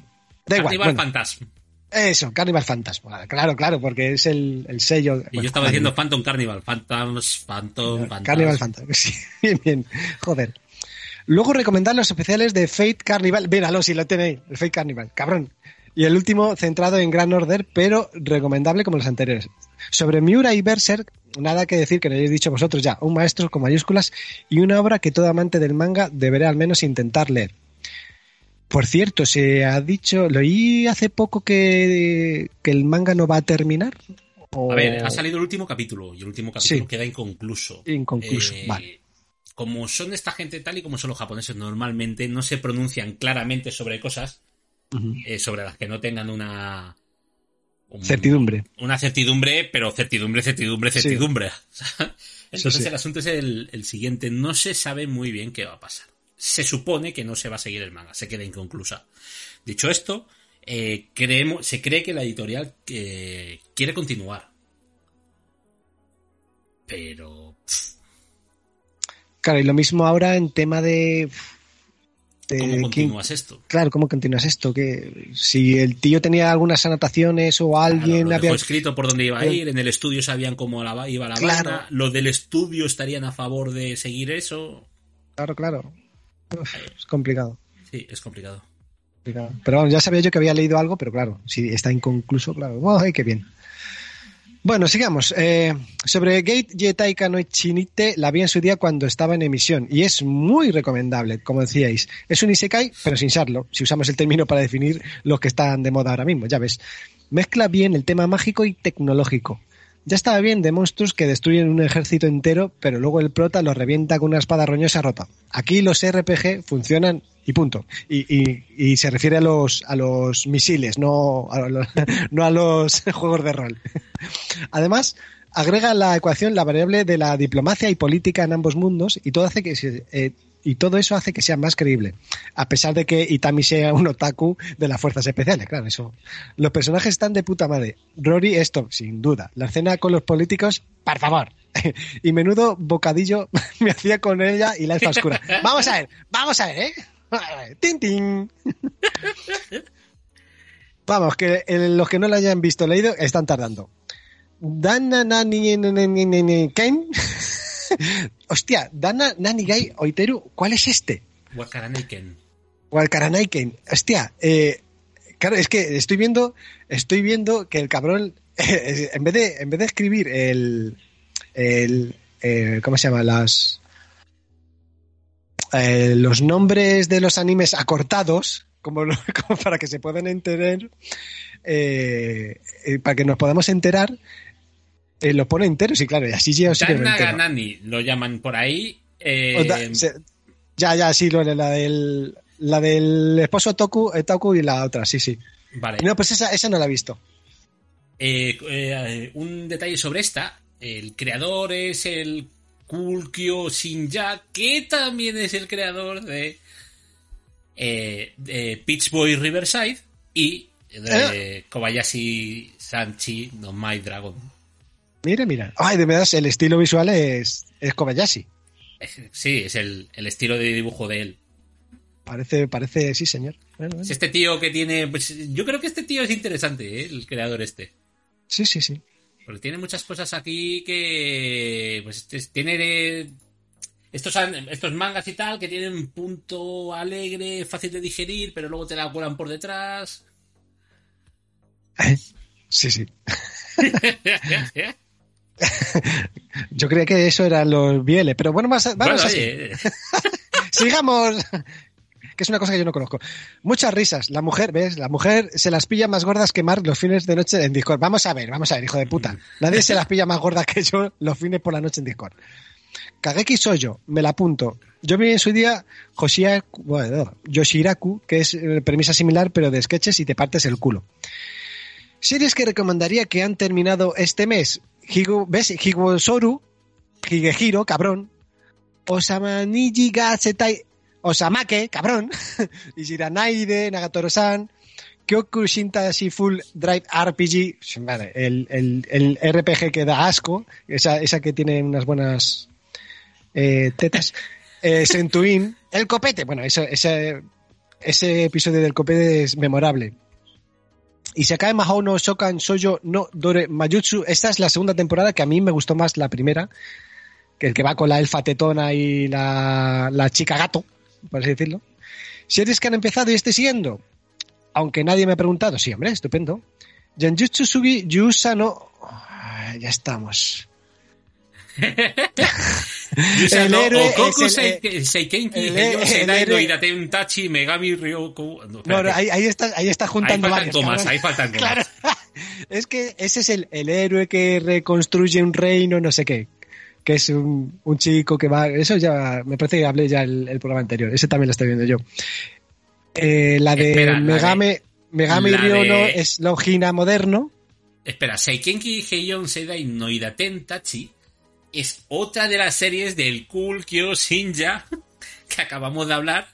da igual. Carnival bueno, Phantasm. eso, Carnival Fantasma. Claro, claro, porque es el, el sello. Y bueno, yo estaba diciendo Phantom Carnival. Phantoms, Phantom, Phantasm. Carnival Fantasma. Sí, bien, bien. Joder. Luego recomendar los especiales de Fate Carnival. Míralo, si lo tenéis, el Fate Carnival, cabrón. Y el último centrado en Gran Order, pero recomendable como los anteriores. Sobre Miura y Berserk, nada que decir que no hayáis dicho vosotros ya. Un maestro con mayúsculas y una obra que todo amante del manga deberá al menos intentar leer. Por cierto, se ha dicho, lo oí hace poco que, que el manga no va a terminar. o- A ver, ha salido el último capítulo y el último capítulo Sí. queda inconcluso. Inconcluso, Eh, vale. Como son esta gente tal y como son los japoneses normalmente, no se pronuncian claramente sobre cosas Eh, sobre las que no tengan una... un- Certidumbre. Una certidumbre, pero certidumbre, certidumbre, Sí. certidumbre. Entonces sí. el asunto es el, el siguiente. No se sabe muy bien qué va a pasar. Se supone que no se va a seguir el manga, se queda inconclusa. Dicho esto, eh, creemos, se cree que la editorial eh, quiere continuar. Pero... pff, Claro, y lo mismo ahora en tema de. De ¿Cómo continúas esto? claro, ¿cómo continúas esto? Que si el tío tenía algunas anotaciones o alguien Claro, lo había. escrito por dónde iba a ir, en el estudio sabían cómo la- iba la Claro. banda, los del estudio estarían a favor de seguir eso. Claro, claro. Uf, es complicado. Sí, es complicado. complicado. Pero bueno, ya sabía yo que había leído algo, pero claro, si está inconcluso, claro. ¡Oh, ay, qué bien! Bueno, sigamos. Eh, sobre Gate Yetaika no Chinite la vi en su día cuando estaba en emisión y es muy recomendable, como decíais. Es un Isekai, pero sin serlo, si usamos el término para definir los que están de moda ahora mismo, ya ves. Mezcla bien el tema mágico y tecnológico. Ya estaba bien de monstruos que destruyen un ejército entero, pero luego el prota los revienta con una espada roñosa rota. Aquí los RPG funcionan y punto. Y se refiere a los, a los misiles, no a los, no a los juegos de rol. Además, agrega a la ecuación la variable de la diplomacia y política en ambos mundos y todo hace que se- eh, y todo eso hace que sea más creíble, a pesar de que Itami sea un otaku de las fuerzas especiales, claro, eso. Los personajes están de puta madre. Rory esto, sin duda. La escena con los políticos, por favor. y menudo bocadillo me hacía con ella y la elfa oscura. Vamos a ver, vamos a ver, ¿eh? ¡Tin, tin! Vamos, que eh, los que no lo hayan visto leído están tardando. Ken. Hostia, Dana Nani Gai Oiteru, ¿cuál es este? Wakaraneiken. O al Karanaiken. Hostia, eh, claro, es que estoy viendo, estoy viendo que el cabrón, en vez de, en vez de escribir el, el eh, ¿cómo se llama? Las, eh, los nombres de los animes acortados, como, lo- como para que se puedan enterar, eh, para que nos podamos enterar, eh, lo pone entero, sí, claro, y así ya sí. Naganani lo llaman por ahí. eh, O da- se- ya, ya, sí, lo la del, la del esposo Toku, eh, Toku y la otra, sí, sí. vale. No, pues esa, esa no la he visto. Eh, un detalle sobre esta. El creador es el Kulkyo Shinja, que también es el creador de, de Peach Boy Riverside y de Kobayashi Sanchi no My Dragon. Mira, mira. Ay, de verdad, el estilo visual es, es Kobayashi. Sí, es el, el estilo de dibujo de él. Parece, parece, sí, señor. Bueno, bueno. Es este tío que tiene. Pues, yo creo que este tío es interesante, ¿eh? el creador este. Sí, sí, sí. Porque tiene muchas cosas aquí que. Pues este- tiene. de- estos, estos mangas y tal que tienen un punto alegre, fácil de digerir, pero luego te la cuelan por detrás. Sí, sí. Yo creía que eso eran los bieles, pero bueno, más, vamos Bueno, oye, Sigamos. Que es una cosa que yo no conozco. Muchas risas. La mujer, ¿ves? La mujer se las pilla más gordas que Mark los fines de noche en Discord. Vamos a ver, vamos a ver, hijo de puta. Nadie se las pilla más gordas que yo los fines por la noche en Discord. Kageki soy yo, me la apunto. Yo vi en su día Hoshiaku, bueno, Yoshiraku, que es premisa similar, pero de sketches y te partes el culo. Series que recomendaría que han terminado este mes. Higo, ¿Ves? Higosoru, Higehiro, cabrón. Osamaniji ga Setai, Osamake, cabrón. Ishiranaide, Nagatoro-san. Kyoku Shintashi Full Drive RPG. Vale, el, el, el RPG que da asco. Esa, esa que tiene unas buenas eh, tetas. Eh, Sentuin. El copete. Bueno, eso, ese, ese episodio del copete es memorable. Y se cae Mahou no Shokan Soyo no Dore Mayutsu. Esta es la segunda temporada que a mí me gustó más la primera. Que el que va con la elfa tetona y la, la chica gato, por así decirlo. Series que han empezado y estoy siguiendo. Aunque nadie me ha preguntado. Sí, hombre, estupendo. Genjutsu Sugi Yusa no. Ya estamos. El no héroe Okoku es el- Seike- Seikenki, el- Heiyo el Sedai no Tachi, Megami Ryoku. No, No, espérate. no, ahí, ahí estás ahí está Ahí juntando faltan varios, comas, ahí faltan comas. Claro. Es que ese es el, el héroe que reconstruye un reino, no sé qué. Que es un, un chico que va. Eso ya. Me parece que hablé ya el, el programa anterior. Ese también lo estoy viendo yo. Eh, la de Espera, la de- Megame. Megami la Ryono de- es Longina moderno. Espera, Seikenki Heion Sedai no Idaten Tachi es otra de las series del Cool Kyo Shinja que acabamos de hablar.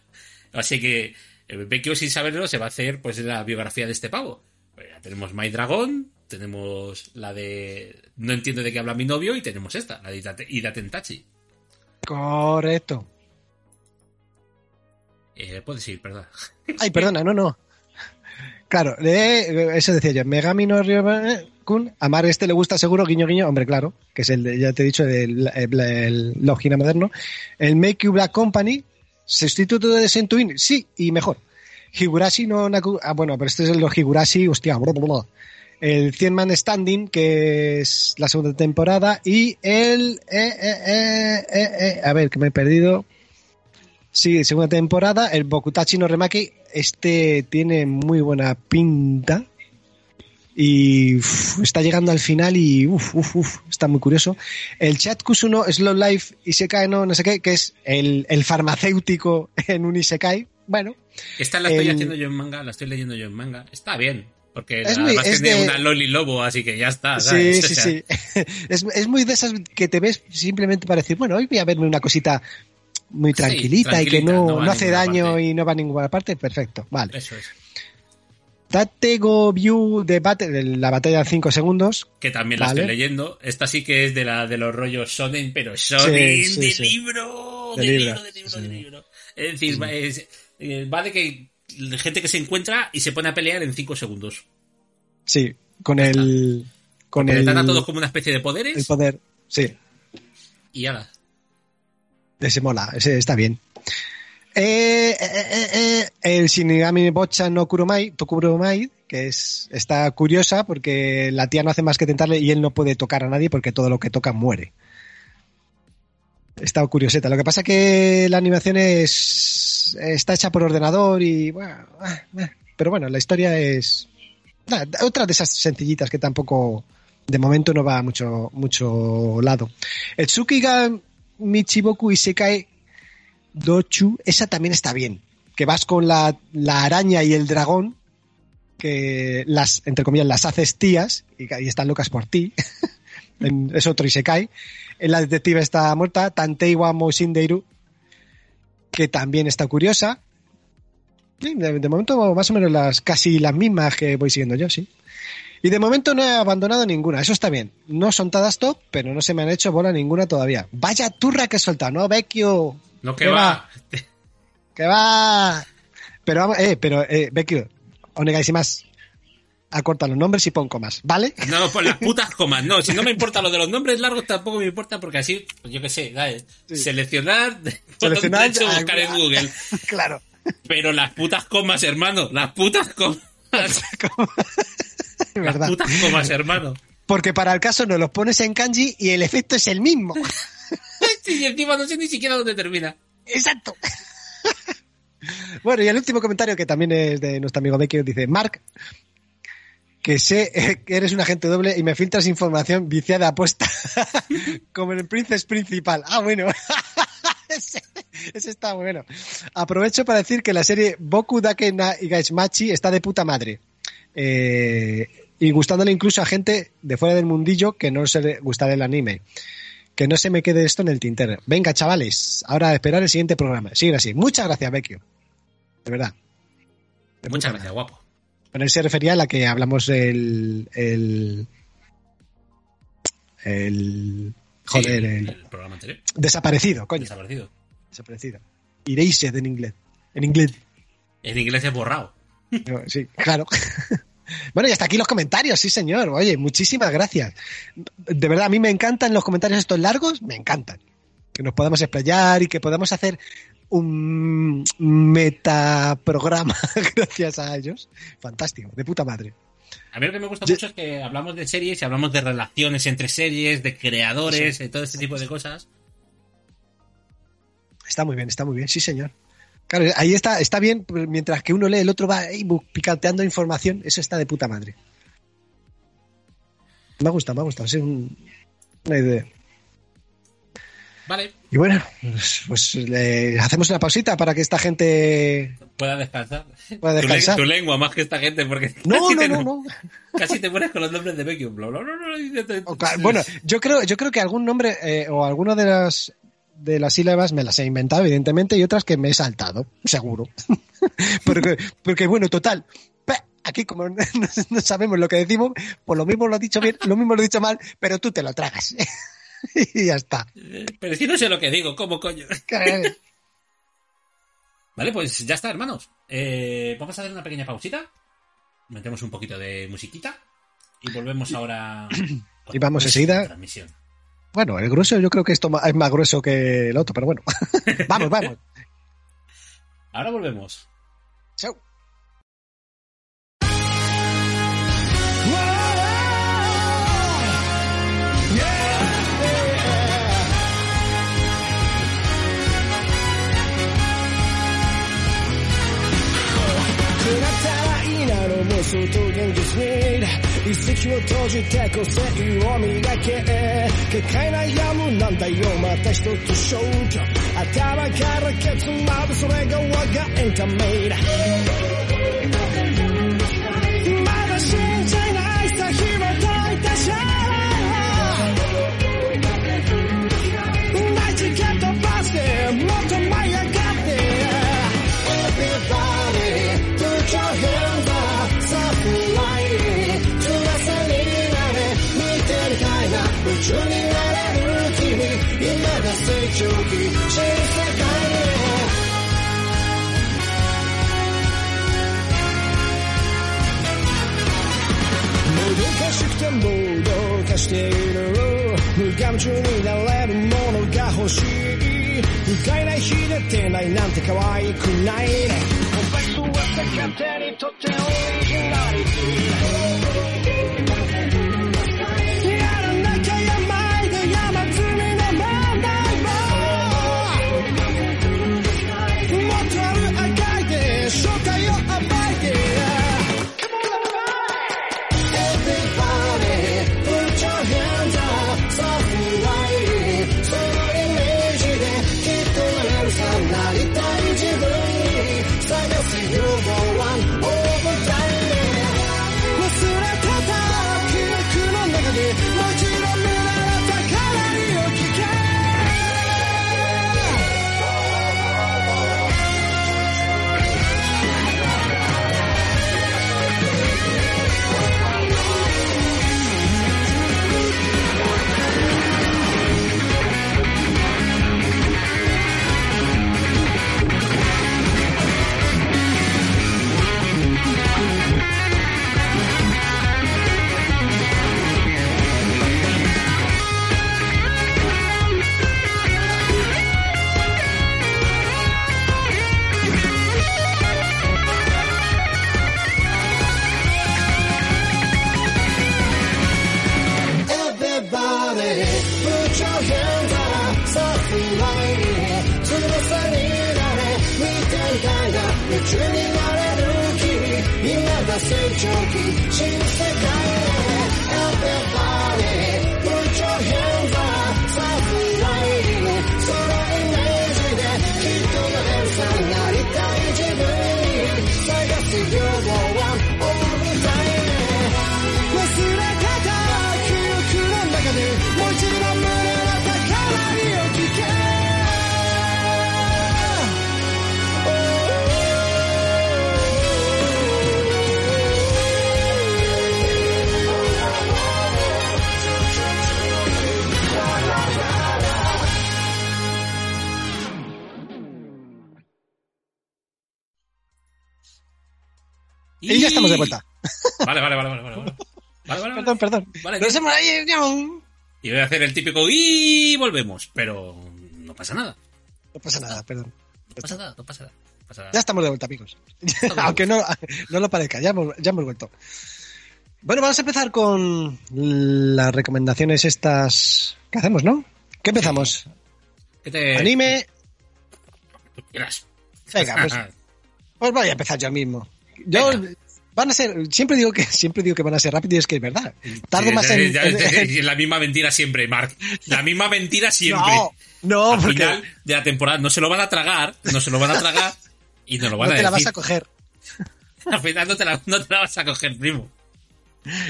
Así que el Bekio sin saberlo se va a hacer pues la biografía de este pavo. Pues ya tenemos My Dragon, tenemos la de No entiendo de qué habla mi novio y tenemos esta, la de Idate- Idaten Tachi. Correcto. Eh, puedes ir, perdón. Ay, perdona, no, no. Claro, de- eso decía yo. Megami no Kun. A Mar este le gusta seguro, guiño, guiño. Hombre, claro, que es el, de- ya te he dicho, del el, Logina moderno. El Make You Black Company, sustituto de Sentuin, sí, y mejor. Higurashi no Naku. Ah, bueno, pero este es el Higurashi, hostia, bla, bla, bla. El 100 Man Standing, que es la segunda temporada. Y el. eh, eh, eh, eh, eh, a ver, que me he perdido. Sí, segunda temporada, el Bokutachi no Remake, este tiene muy buena pinta y uf, está llegando al final y uf, uf, está muy curioso. El Chat Kusuno Slow Life Isekai no, no sé qué, que es el, el farmacéutico en un Isekai, bueno, Esta la estoy El- haciendo yo en manga, la estoy leyendo yo en manga. Está bien, porque Es además muy- es tiene de- una Loli Lobo, así que ya está. sí, ¿sabes? Sí, sea, sí. Es, es muy de esas que te ves simplemente para decir, bueno, hoy voy a verme una cosita muy tranquilita, y que no, no hace daño parte. y no va a ninguna parte, perfecto, vale. Eso es. Tatego View de de la batalla de 5 segundos. que también la Vale. estoy leyendo. Esta sí que es de la de los rollos shonen, pero shonen Sí, sí, de sí. libro, De de, libro, libro, de libro, de libro. Es decir, va, es- eh, va de que gente que se encuentra y se pone a pelear en 5 segundos. Sí, con el. Con Porque el, le dan a todos como una especie de poderes el poder. Sí, y ala. ese mola, ese está bien. Eh, eh, eh, eh, el Shinigami Bocha no Kuromai, Tokuromai, que es, está curiosa porque la tía no hace más que tentarle y él no puede tocar a nadie porque todo lo que toca muere. Está curioseta. Lo que pasa que la animación es es, está hecha por ordenador y ah, ah. pero bueno, la historia es otra de esas sencillitas que tampoco de momento no va a mucho mucho lado. El Tsukiga Michiboku Isekai Dochu, esa también está bien, que vas con la, la araña y el dragón que las entre comillas las haces tías y, están locas por ti. En- es otro Isekai. En la detective está muerta, Tantei wa Moshindeiru, que también está curiosa. De momento más o menos las casi las mismas que voy siguiendo yo, sí. Y de momento no he abandonado ninguna, eso está bien. No son todas top, pero no se me han hecho bola ninguna todavía. Vaya turra que he soltado, ¿no, Vecchio? No que ¿Qué va. ¡Que va! Pero vamos, eh, pero, eh, Vecchio, onegáis y más. Acorta los nombres y pon comas, ¿vale? No, por las putas comas. No, si no me importa lo de los nombres largos, tampoco me importa porque así, pues yo qué sé, ¿sabes? Sí. Seleccionar, Seleccionar, ah, buscar en Google. claro. Pero las putas comas, hermano, las putas comas. Las verdad. putas comas, hermano. Porque para el caso no los pones en kanji y el efecto es el mismo. Y encima no sé ni siquiera dónde termina. Exacto. Bueno, y el último comentario que también es de nuestro amigo Becky dice, Mark, que sé que eres un agente doble y me filtras información viciada apuesta, como el Princess Principal. Ah, bueno. ese, ese está bueno. Aprovecho para decir que la serie Boku Dake na Igaismachi está de puta madre. Eh, y gustándole incluso a gente de fuera del mundillo que no se le gustará el anime. Que no se me quede esto en el tintero. Venga, chavales, ahora a esperar el siguiente programa. Sigue así. Muchas gracias, Vecchio. De verdad. De Muchas gracias, guapo. Bueno, él se refería a la que hablamos el. el. el joder, Sí, el, el programa anterior. desaparecido, coño. Desaparecido. Desaparecido. Erased en inglés. En inglés. En inglés es borrado. Sí, claro. Bueno, y hasta aquí los comentarios, sí, señor. Oye, muchísimas gracias. De verdad, a mí me encantan los comentarios estos largos, me encantan. Que nos podamos explayar y que podamos hacer un metaprograma gracias a ellos. Fantástico, de puta madre. A mí lo que me gusta Yo- mucho es que hablamos de series y hablamos de relaciones entre series, de creadores, de todo este tipo de cosas. Está muy bien, está muy bien, sí, señor. Claro, ahí está, está bien, mientras que uno lee, el otro va bu- picanteando información, eso está de puta madre. Me ha gustado, me ha gustado, es un- una idea. Vale, Y bueno, pues, pues, le hacemos una pausita para que esta gente pueda descansar. pueda Tu, le- descansar. tu lengua más que esta gente, porque No, casi, no, te, no, no. casi te pones con los nombres de Beckham. Bla, bla, bla, Bueno, yo creo, yo creo que algún nombre eh, o alguna de las de las sílabas me las he inventado, evidentemente, y otras que me he saltado, seguro. porque, porque, bueno, total. Aquí, como no, no sabemos lo que decimos, pues lo mismo lo he dicho bien, lo mismo lo he dicho mal, pero tú te lo tragas. y ya está. Eh, Pero si no sé lo que digo, ¿cómo coño? Que- Vale, pues ya está, hermanos. Eh, vamos a hacer una pequeña pausita. Metemos un poquito de musiquita. Y volvemos ahora. con Y vamos enseguida. Transmisión. Bueno, el grueso yo creo que esto es más grueso que el otro, pero bueno. vamos, vamos. Ahora volvemos. Chao. も相当現実に一石を閉じて個性を磨け結界悩むなんだよまた一つ消去頭からケツまでそれが我がエンタメだ いな夢中になれる君今が成長期新世界へもどかしくてもどかしている無我夢中になれるものが欲しい。不甲斐ない日でてないなんて可愛くないコンパクトは勝手にとって to Turkey. Estamos de vuelta. Vale, vale, vale, vale, vale. Vale, vale, vale. Perdón, perdón. Vale, Nos hemos ahí, ya, No Y voy a hacer el típico y volvemos, pero no pasa nada. pasa nada, perdón. No pasa nada, no pasa nada. no pasa nada. Ya estamos de vuelta, amigos. Aunque no, no lo parezca, ya hemos, ya hemos vuelto. Bueno, vamos a empezar con las recomendaciones estas que hacemos, ¿no? ¿Qué empezamos? ¿Qué te... Anime. quieras? Venga, pues, pues voy a empezar yo mismo. Yo Venga. Van a ser, siempre digo que siempre digo que van a ser rápidos y es que es verdad. Tardo Sí, más en, ya- en- la misma mentira siempre, Mark. La misma mentira siempre. No, no, Al porque final de la temporada no se lo van a tragar, no se lo van a tragar y no lo van no a te la vas decir. a coger. Al final no te, la, no te la vas a coger, primo.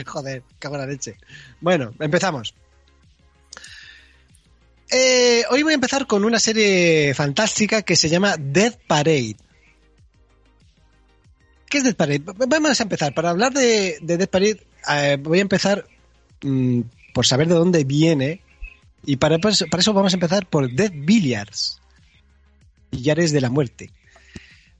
Joder, cago en la leche. Bueno, empezamos. Eh, hoy voy a empezar con una serie fantástica que se llama Death Parade. ¿Qué es Death Parade? Vamos a empezar. Para hablar de, de Death Parade, eh, voy a empezar mm, por saber de dónde viene. Y para, eso vamos a empezar por Death Billiards. Billares de la muerte.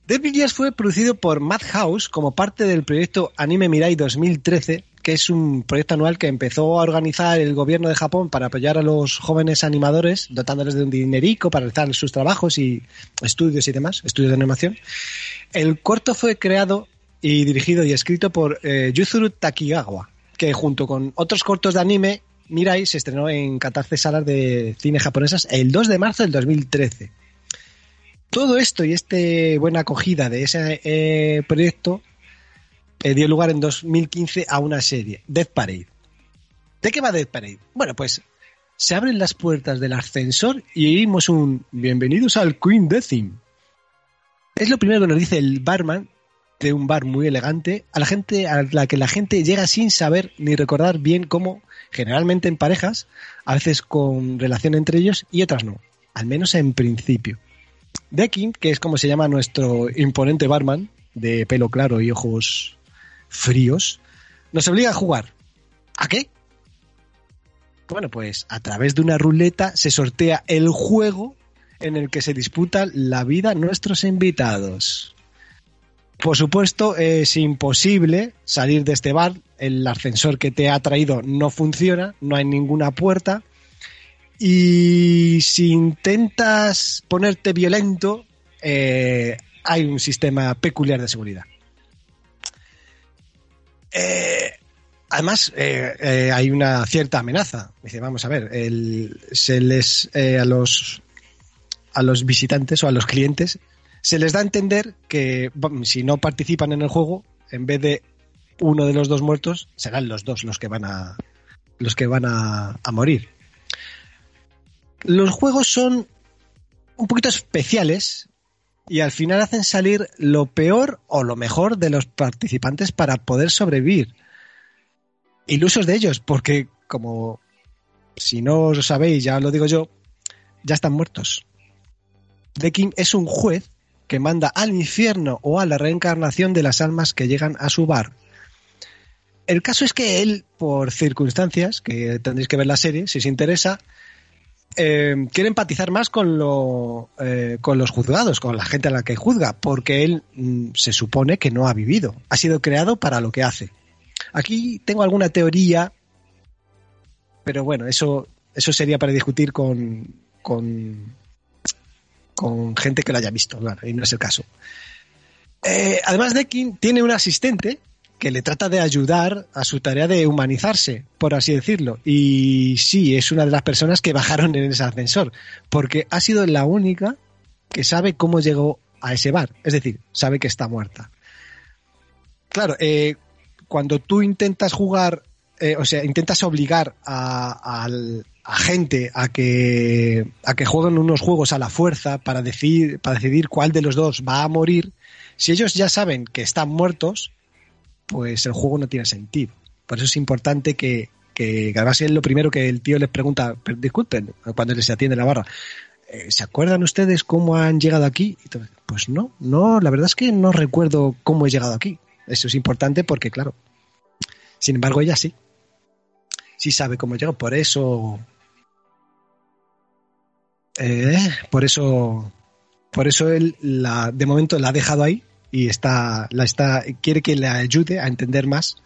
Death Billiards fue producido por Madhouse como parte del proyecto Anime Mirai 2013, que es un proyecto anual que empezó a organizar el gobierno de Japón para apoyar a los jóvenes animadores, dotándoles de un dinerico para realizar sus trabajos y estudios y demás, estudios de animación. El corto fue creado y dirigido y escrito por eh, Yuzuru Takigawa, que junto con otros cortos de anime, Mirai se estrenó en 14 salas de cine japonesas el 2 de marzo del 2013. Todo esto y este buena acogida de ese eh, proyecto eh, dio lugar en 2015 a una serie, Death Parade. ¿De qué va Death Parade? Bueno, pues se abren las puertas del ascensor y oímos un bienvenidos al Queen Decim. Es lo primero que nos dice el barman de un bar muy elegante a la gente a la que la gente llega sin saber ni recordar bien cómo, generalmente en parejas, a veces con relación entre ellos y otras no, al menos en principio. Dekin, que es como se llama nuestro imponente barman, de pelo claro y ojos fríos, nos obliga a jugar. ¿A qué? Bueno, pues a través de una ruleta se sortea el juego en el que se disputa la vida nuestros invitados. Por supuesto, es imposible salir de este bar, el ascensor que te ha traído no funciona, no hay ninguna puerta, y si intentas ponerte violento, eh, hay un sistema peculiar de seguridad. Eh, además, eh, eh, hay una cierta amenaza. Dice, vamos a ver, se les a los a los visitantes o a los clientes se les da a entender que si no participan en el juego, en vez de uno de los dos muertos, serán los dos los que van a los que van a morir. Los juegos son un poquito especiales y al final hacen salir lo peor o lo mejor de los participantes para poder sobrevivir. Ilusos de ellos, porque como si no lo sabéis, ya lo digo yo, ya están muertos. Dekin es un juez que manda al infierno o a la reencarnación de las almas que llegan a su bar. El caso es que él, por circunstancias, que tendréis que ver la serie si os interesa, eh, quiere empatizar más con, lo, eh, con los juzgados, con la gente a la que juzga, porque él mm, se supone que no ha vivido, ha sido creado para lo que hace. Aquí tengo alguna teoría, pero bueno, eso, eso sería para discutir con, con, con gente que lo haya visto, claro, y no es el caso. Eh, además, Dekin tiene un asistente que le trata de ayudar a su tarea de humanizarse, por así decirlo. Y sí, es una de las personas que bajaron en ese ascensor, porque ha sido la única que sabe cómo llegó a ese bar. Es decir, sabe que está muerta. Claro, eh, cuando tú intentas jugar, eh, o sea, intentas obligar a, al- a gente a que, a que jueguen unos juegos a la fuerza para decidir, para decidir cuál de los dos va a morir, si ellos ya saben que están muertos, pues el juego no tiene sentido. Por eso es importante que, que además es lo primero que el tío les pregunta, "Pero disculpen, cuando les atiende la barra, eh, ¿se acuerdan ustedes cómo han llegado aquí? Pues no, no, la verdad es que no recuerdo cómo he llegado aquí. Eso es importante porque, claro, sin embargo, ella sí. Sí sabe cómo llegó, por eso. eh, por eso. Por eso él la, de momento la ha dejado ahí y está, la está, quiere que le ayude a entender más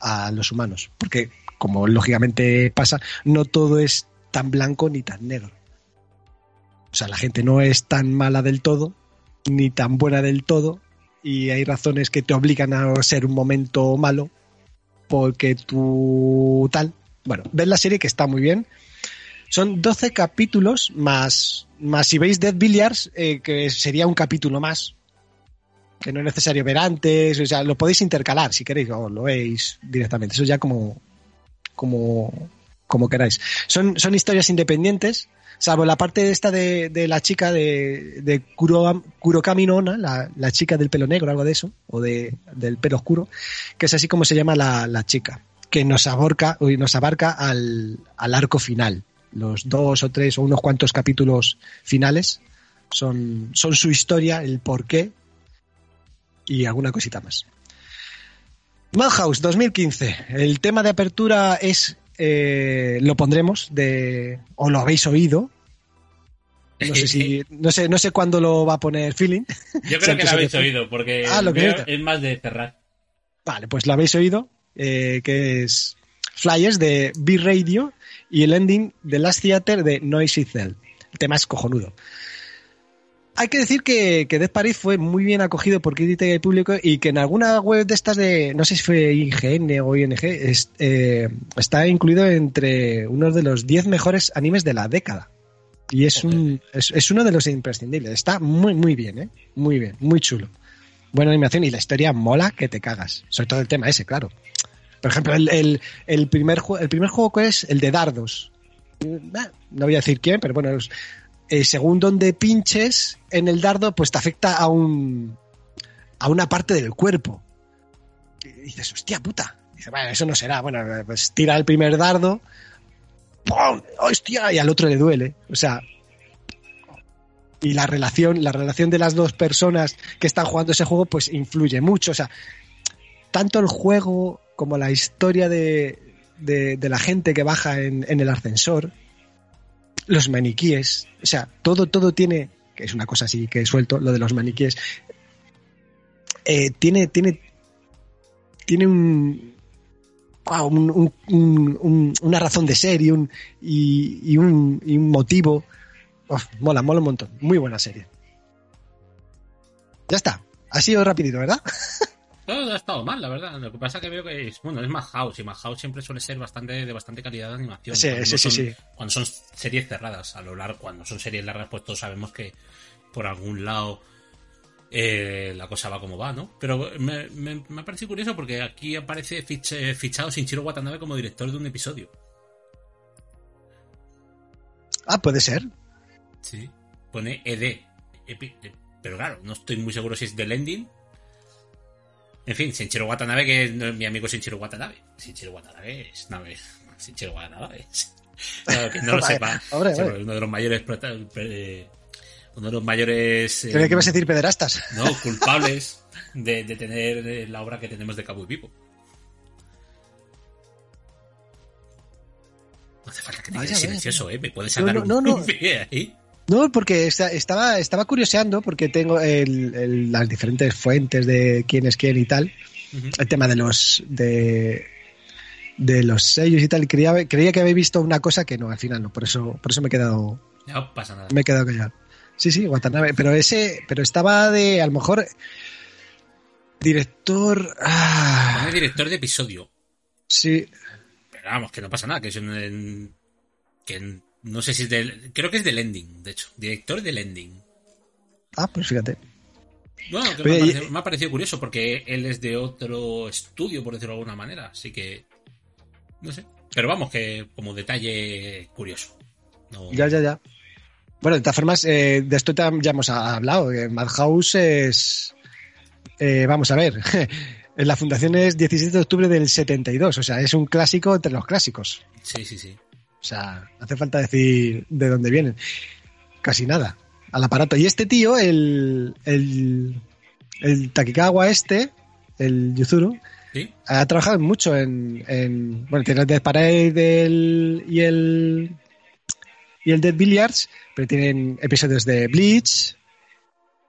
a los humanos. Porque, como lógicamente pasa, no todo es tan blanco ni tan negro. O sea, la gente no es tan mala del todo, ni tan buena del todo, y hay razones que te obligan a ser un momento malo, porque tú tal. Bueno, ves la serie que está muy bien. Son 12 capítulos más, más si veis Dead Billiards, eh, que sería un capítulo más. Que no es necesario ver antes, o sea, lo podéis intercalar si queréis, o lo veis directamente. Eso ya como, como, como queráis. Son, son historias independientes, salvo la parte esta de, de la chica de, de Kuro, Kurokami la, la chica del pelo negro, algo de eso, o de, del pelo oscuro, que es así como se llama la, la chica, que nos abarca, nos abarca al, al arco final. Los dos o tres o unos cuantos capítulos finales son, son su historia, el porqué y alguna cosita más. Madhouse 2015. El tema de apertura es, eh, lo pondremos de, o lo habéis oído. No sé si, no sé, no sé cuándo lo va a poner Feeling. Yo creo que que lo habéis oído, porque Ah, lo que es más de cerrar. Vale, pues lo habéis oído, eh, que es Flyers de B-Radio y el ending de Last Theater de Noisy Cell. El tema es cojonudo. Hay que decir que, que Death Paris fue muy bien acogido por crítica y público y que en alguna web de estas de, no sé si fue IGN o ING, es- eh, está incluido entre uno de los 10 mejores animes de la década. Y es, un, es, es uno de los imprescindibles. Está muy, muy bien, ¿eh? Muy bien, muy chulo. Buena animación y la historia mola que te cagas. Sobre todo el tema ese, claro. Por ejemplo, el, el, el primer, el primer juego que es el de dardos. Eh, No voy a decir quién, pero bueno, eh, según donde pinches en el dardo, pues te afecta a un a una parte del cuerpo. Y dices, hostia puta. Dice, bueno, eso no será. Bueno, pues tira el primer dardo. ¡Pum! ¡Hostia! Y al otro le duele. O sea. Y la relación, la relación de las dos personas que están jugando ese juego, pues influye mucho. O sea, tanto el juego como la historia de, de, la gente que baja en el ascensor, los maniquíes, o sea, todo, todo tiene, que es una cosa así que he suelto, lo de los maniquíes, eh, tiene, tiene, tiene un, una razón de ser y un, y, y un motivo. Uf, mola, mola un montón. Muy buena serie. Ya está. Ha sido rapidito, ¿verdad? No ha estado mal, la verdad. Lo que pasa que veo que es, bueno, es Madhouse y Madhouse siempre suele ser bastante de bastante calidad de animación. Sí, sí, sí, son- sí. Cuando son series cerradas, a lo largo, cuando son series largas, pues todos sabemos que por algún lado eh, la cosa va como va, ¿no? Pero me, me, me ha parecido curioso porque aquí aparece fich- eh, fichado Shinjiro Watanabe como director de un episodio. Ah, puede ser. Sí. Pone ED. Epi- Pero claro, no estoy muy seguro si es del ending. En fin, Shinjiro Watanabe, que es no- mi amigo Shinjiro Watanabe. Shinjiro Watanabe es nave. Shinjiro Watanabe. Claro, que no lo sepa. hombre, Sí, hombre. uno de los mayores. eh, uno de los mayores. eh, que ibas a decir pederastas. no, culpables de, de tener eh, la obra que tenemos de Cabo y Vivo. No hace falta que te quedes silencioso, ¿eh? Me puedes No, sacar no, un no, no. ahí. No, porque esta- estaba, estaba curioseando, porque tengo el- el- las diferentes fuentes de quién es quién y tal. El tema de los de, de los sellos y tal. Creía, creía que había visto una cosa que no, al final no. Por eso, por eso me he quedado, No pasa nada. me he quedado callado. Sí, sí, Watanabe. Pero ese, pero estaba de, a lo mejor, director. ah, director de episodio. sí, Pero vamos, que no pasa nada, que es un... en- que en- no sé si es del... Creo que es del ending, de hecho. Director del ending. ah, pues fíjate. Bueno, que Oye, me, ha parecido, me ha parecido curioso porque él es de otro estudio, por decirlo de alguna manera. Así que. No sé. Pero vamos, que como detalle curioso. No- Ya, ya, ya. Bueno, de todas formas, eh, de esto ya hemos hablado. eh, Madhouse es. eh, vamos a ver. La fundación es 17 de octubre del 72, o sea, es un clásico entre los clásicos. Sí, sí, sí. O sea, no hace falta decir de dónde vienen. Casi nada. Al aparato. Y este tío, el. El, el Takikawa este, el Yuzuru, ¿Sí? ha trabajado mucho en. en- bueno, tiene el Death Parade del- y el. Y el Dead Billiards, pero tienen episodios de Bleach,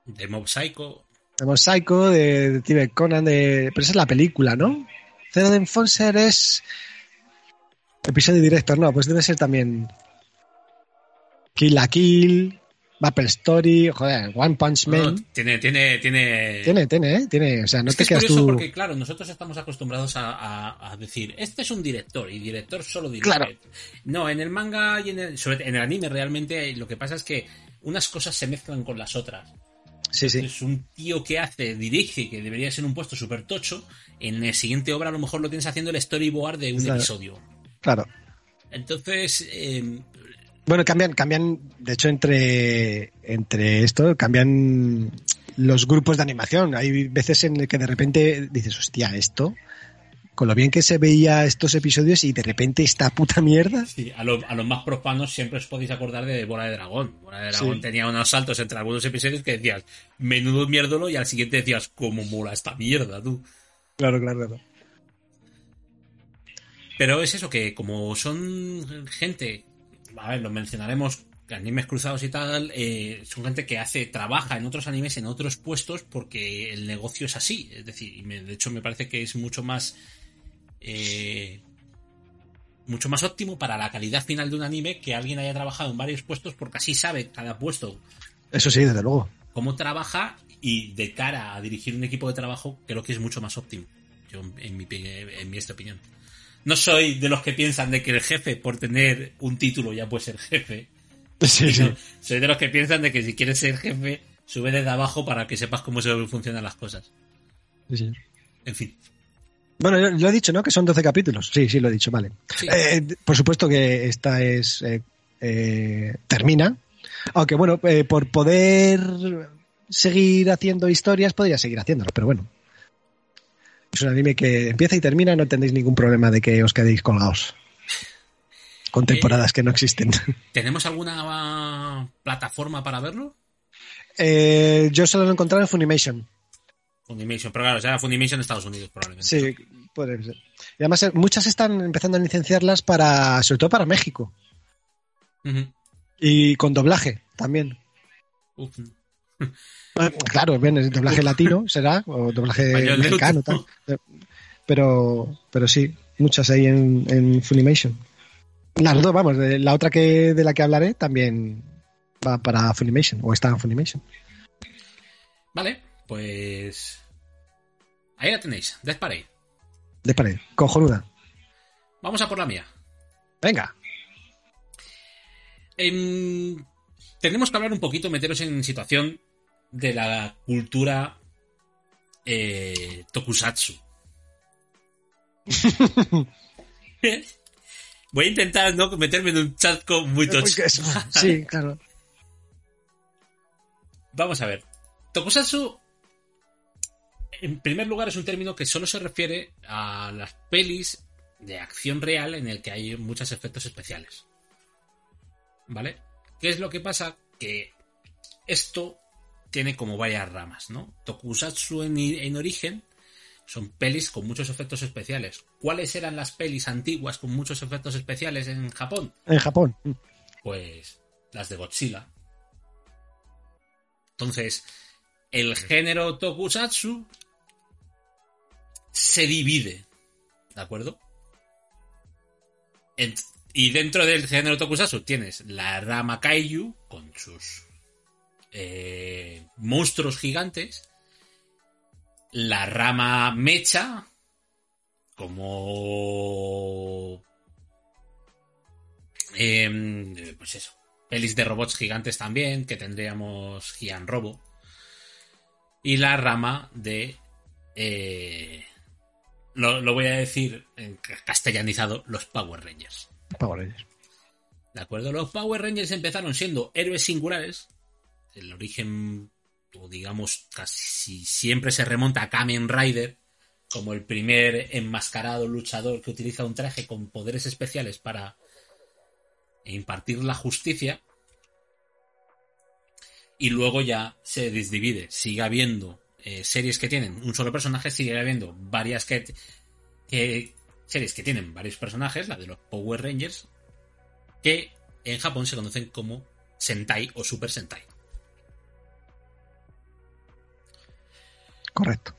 De Mob Psycho. tenemos Psycho, de, de Tibet Conan, de. Pero esa es la película, ¿no? Zero de Enforcer es. Episodio director, no, pues debe ser también. Kill la Kill, Maple Story, joder, One Punch Man. No, tiene, tiene, tiene. Tiene, tiene, ¿eh? Tiene, o sea, no Es te que es quedas curioso tú. porque, claro, nosotros estamos acostumbrados a, a- a decir, este es un director y director solo dirige. Claro. No, en el manga y en el, sobre- en el anime realmente lo que pasa es que unas cosas se mezclan con las otras. Sí, sí. Es un tío que hace, dirige, que debería ser un puesto súper tocho. En la siguiente obra a lo mejor lo tienes haciendo el storyboard de un Claro. episodio. Claro. Entonces, eh, Bueno, cambian, cambian, de hecho, entre, entre esto, cambian los grupos de animación. Hay veces en el que de repente dices, hostia, esto, con lo bien que se veía estos episodios y de repente esta puta mierda. sí, a, lo- a los más profanos siempre os podéis acordar de Bola de Dragón. Bola de Dragón Sí. tenía unos saltos entre algunos episodios que decías, menudo mierdolo, y al siguiente decías, cómo mola esta mierda, tú. Claro, claro, claro. Pero es eso, que como son gente, a ver, lo mencionaremos, animes cruzados y tal, eh, son gente que hace, trabaja en otros animes, en otros puestos, porque el negocio es así. Es decir, de hecho me parece que es mucho más... eh, mucho más óptimo para la calidad final de un anime que alguien haya trabajado en varios puestos porque así sabe cada puesto Eso sí, desde luego. cómo trabaja y de cara a dirigir un equipo de trabajo creo que es mucho más óptimo. Yo, en mi, en mi esta opinión. No soy de los que piensan de que el jefe, por tener un título, ya puede ser jefe. Sí, sí. No, soy de los que piensan de que si quieres ser jefe, sube desde abajo para que sepas cómo se funcionan las cosas. sí, sí. En fin. Bueno, lo he dicho, ¿no? Que son 12 capítulos. Sí, sí, lo he dicho, vale. Sí. Eh, por supuesto que esta es. eh, eh, termina. Aunque bueno, eh, por poder seguir haciendo historias, podría seguir haciéndolo, pero bueno. Es un anime que empieza y termina, no tendréis ningún problema de que os quedéis colgados. Con temporadas que no existen. ¿Tenemos alguna plataforma para verlo? Eh, yo solo lo he encontrado en Funimation. Funimation, pero claro, será Funimation Estados Unidos probablemente. Sí, puede ser. Y además, eh, muchas están empezando a licenciarlas para, sobre todo para México. Y con doblaje también. Uf. Ah, Claro, bien, el doblaje latino será, o doblaje mexicano, tal. Pero, pero sí, muchas ahí en, en Funimation. Las dos, vamos, la otra que de la que hablaré también va para Funimation, o está en Funimation. Vale, pues. Ahí la tenéis, Death Parade. De pared, cojonuda. Vamos a por la mía. Venga. Em, tenemos que hablar un poquito, meteros en situación de la cultura eh, tokusatsu. Voy a intentar no meterme en un chat con muy tocho. Sí, claro. Vamos a ver. Tokusatsu, en primer lugar, es un término que solo se refiere a las pelis de acción real en el que hay muchos efectos especiales. ¿Vale? ¿Qué es lo que pasa? Que esto tiene como varias ramas, ¿no? Tokusatsu en, en origen son pelis con muchos efectos especiales. ¿Cuáles eran las pelis antiguas con muchos efectos especiales en Japón? En Japón. Pues las de Godzilla. Entonces, el género tokusatsu se divide, ¿de acuerdo? En- y dentro del género tokusatsu tienes la rama kaiju con sus eh, monstruos gigantes, la rama mecha como Em, pues eso. Pelis de robots gigantes también, que tendríamos Gian Robo. y la rama de... eh, lo, lo voy a decir en castellanizado, los Power Rangers. Power Rangers. ¿De acuerdo? Los Power Rangers empezaron siendo héroes singulares. El origen, o digamos, casi siempre se remonta a Kamen Rider, como el primer enmascarado luchador que utiliza un traje con poderes especiales para impartir la justicia. Y luego ya se divide. Sigue habiendo eh, series que tienen un solo personaje, sigue habiendo varias series que tienen varios personajes, la de los Power Rangers, que en Japón se conocen como Sentai o Super Sentai. Correcto.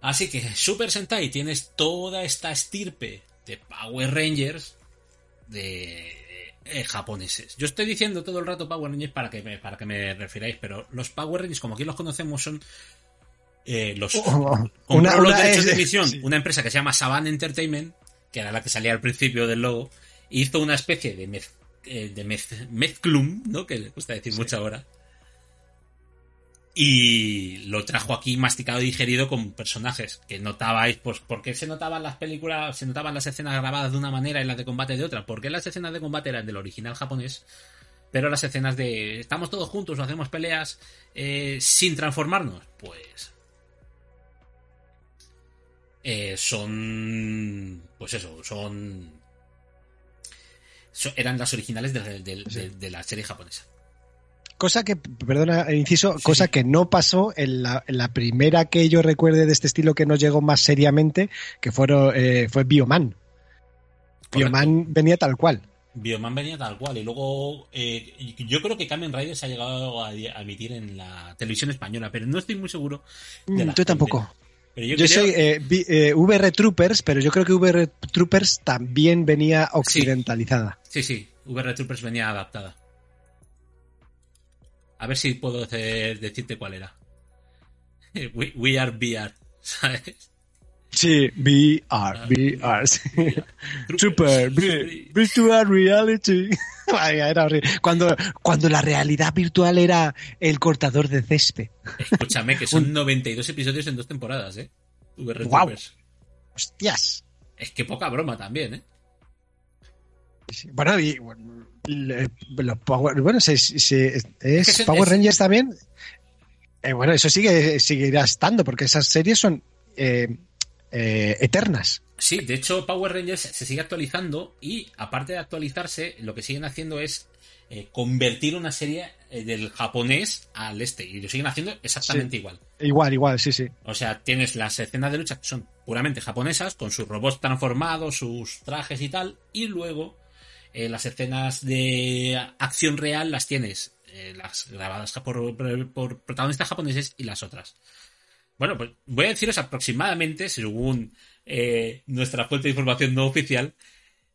Así que Super Sentai tienes toda esta estirpe de Power Rangers de eh, japoneses. Yo estoy diciendo todo el rato Power Rangers para que me, para que me refiráis, pero los Power Rangers, como aquí los conocemos, son eh, los Oh, oh, una- los una- derechos es- de emisión sí. una empresa que se llama Saban Entertainment, que era la que salía al principio del logo, hizo una especie de mez, eh, de mez- mezclum, ¿no? Que le gusta decir mucho ahora. Y lo trajo aquí masticado y digerido con personajes que notabais, pues, ¿por qué se notaban las películas, se notaban las escenas grabadas de una manera y las de combate de otra? Porque las escenas de combate eran del original japonés, pero las escenas de estamos todos juntos hacemos peleas eh, sin transformarnos, pues eh, son pues eso, son, so- eran las originales de, de- de- de la serie japonesa. Cosa que, perdona, inciso, cosa que no pasó en la, en la primera que yo recuerde de este estilo que nos llegó más seriamente, que fueron, eh, fue Bioman. Bioman venía tal cual. Bioman venía tal cual y luego eh, yo creo que Kamen Rider se ha llegado a, emitir en la televisión española, pero no estoy muy seguro. de Mm, yo tampoco. Pero yo, Yo, creo- soy eh, vi- eh, VR Troopers, pero yo creo que VR Troopers también venía occidentalizada. Sí, sí, VR Troopers venía adaptada. A ver si puedo hacer- decirte cuál era. We, we are VR, ¿sabes? Sí, VR, VR. sí. Super, virtual reality. Era horrible. Cuando, cuando la realidad virtual era el cortador de césped. Escúchame, que son 92 episodios en dos temporadas, ¿eh? VR. Troopers. Hostias. Es que poca broma también, ¿eh? Bueno, y bueno, le- los Power, bueno, se- se- es, que es- Power es- Rangers también. Eh, bueno, eso sigue seguirá estando porque esas series son eh, eh, eternas. Sí, de hecho Power Rangers se sigue actualizando y aparte de actualizarse, lo que siguen haciendo es eh, convertir una serie eh, del japonés al este y lo siguen haciendo exactamente igual. Igual, igual, sí, sí. O sea, tienes las escenas de lucha que son puramente japonesas, con sus robots transformados, sus trajes y tal, y luego eh, las escenas de acción real las tienes, eh, las grabadas por, por- por protagonistas japoneses y las otras. Bueno, pues voy a deciros aproximadamente, según eh, nuestra fuente de información no oficial,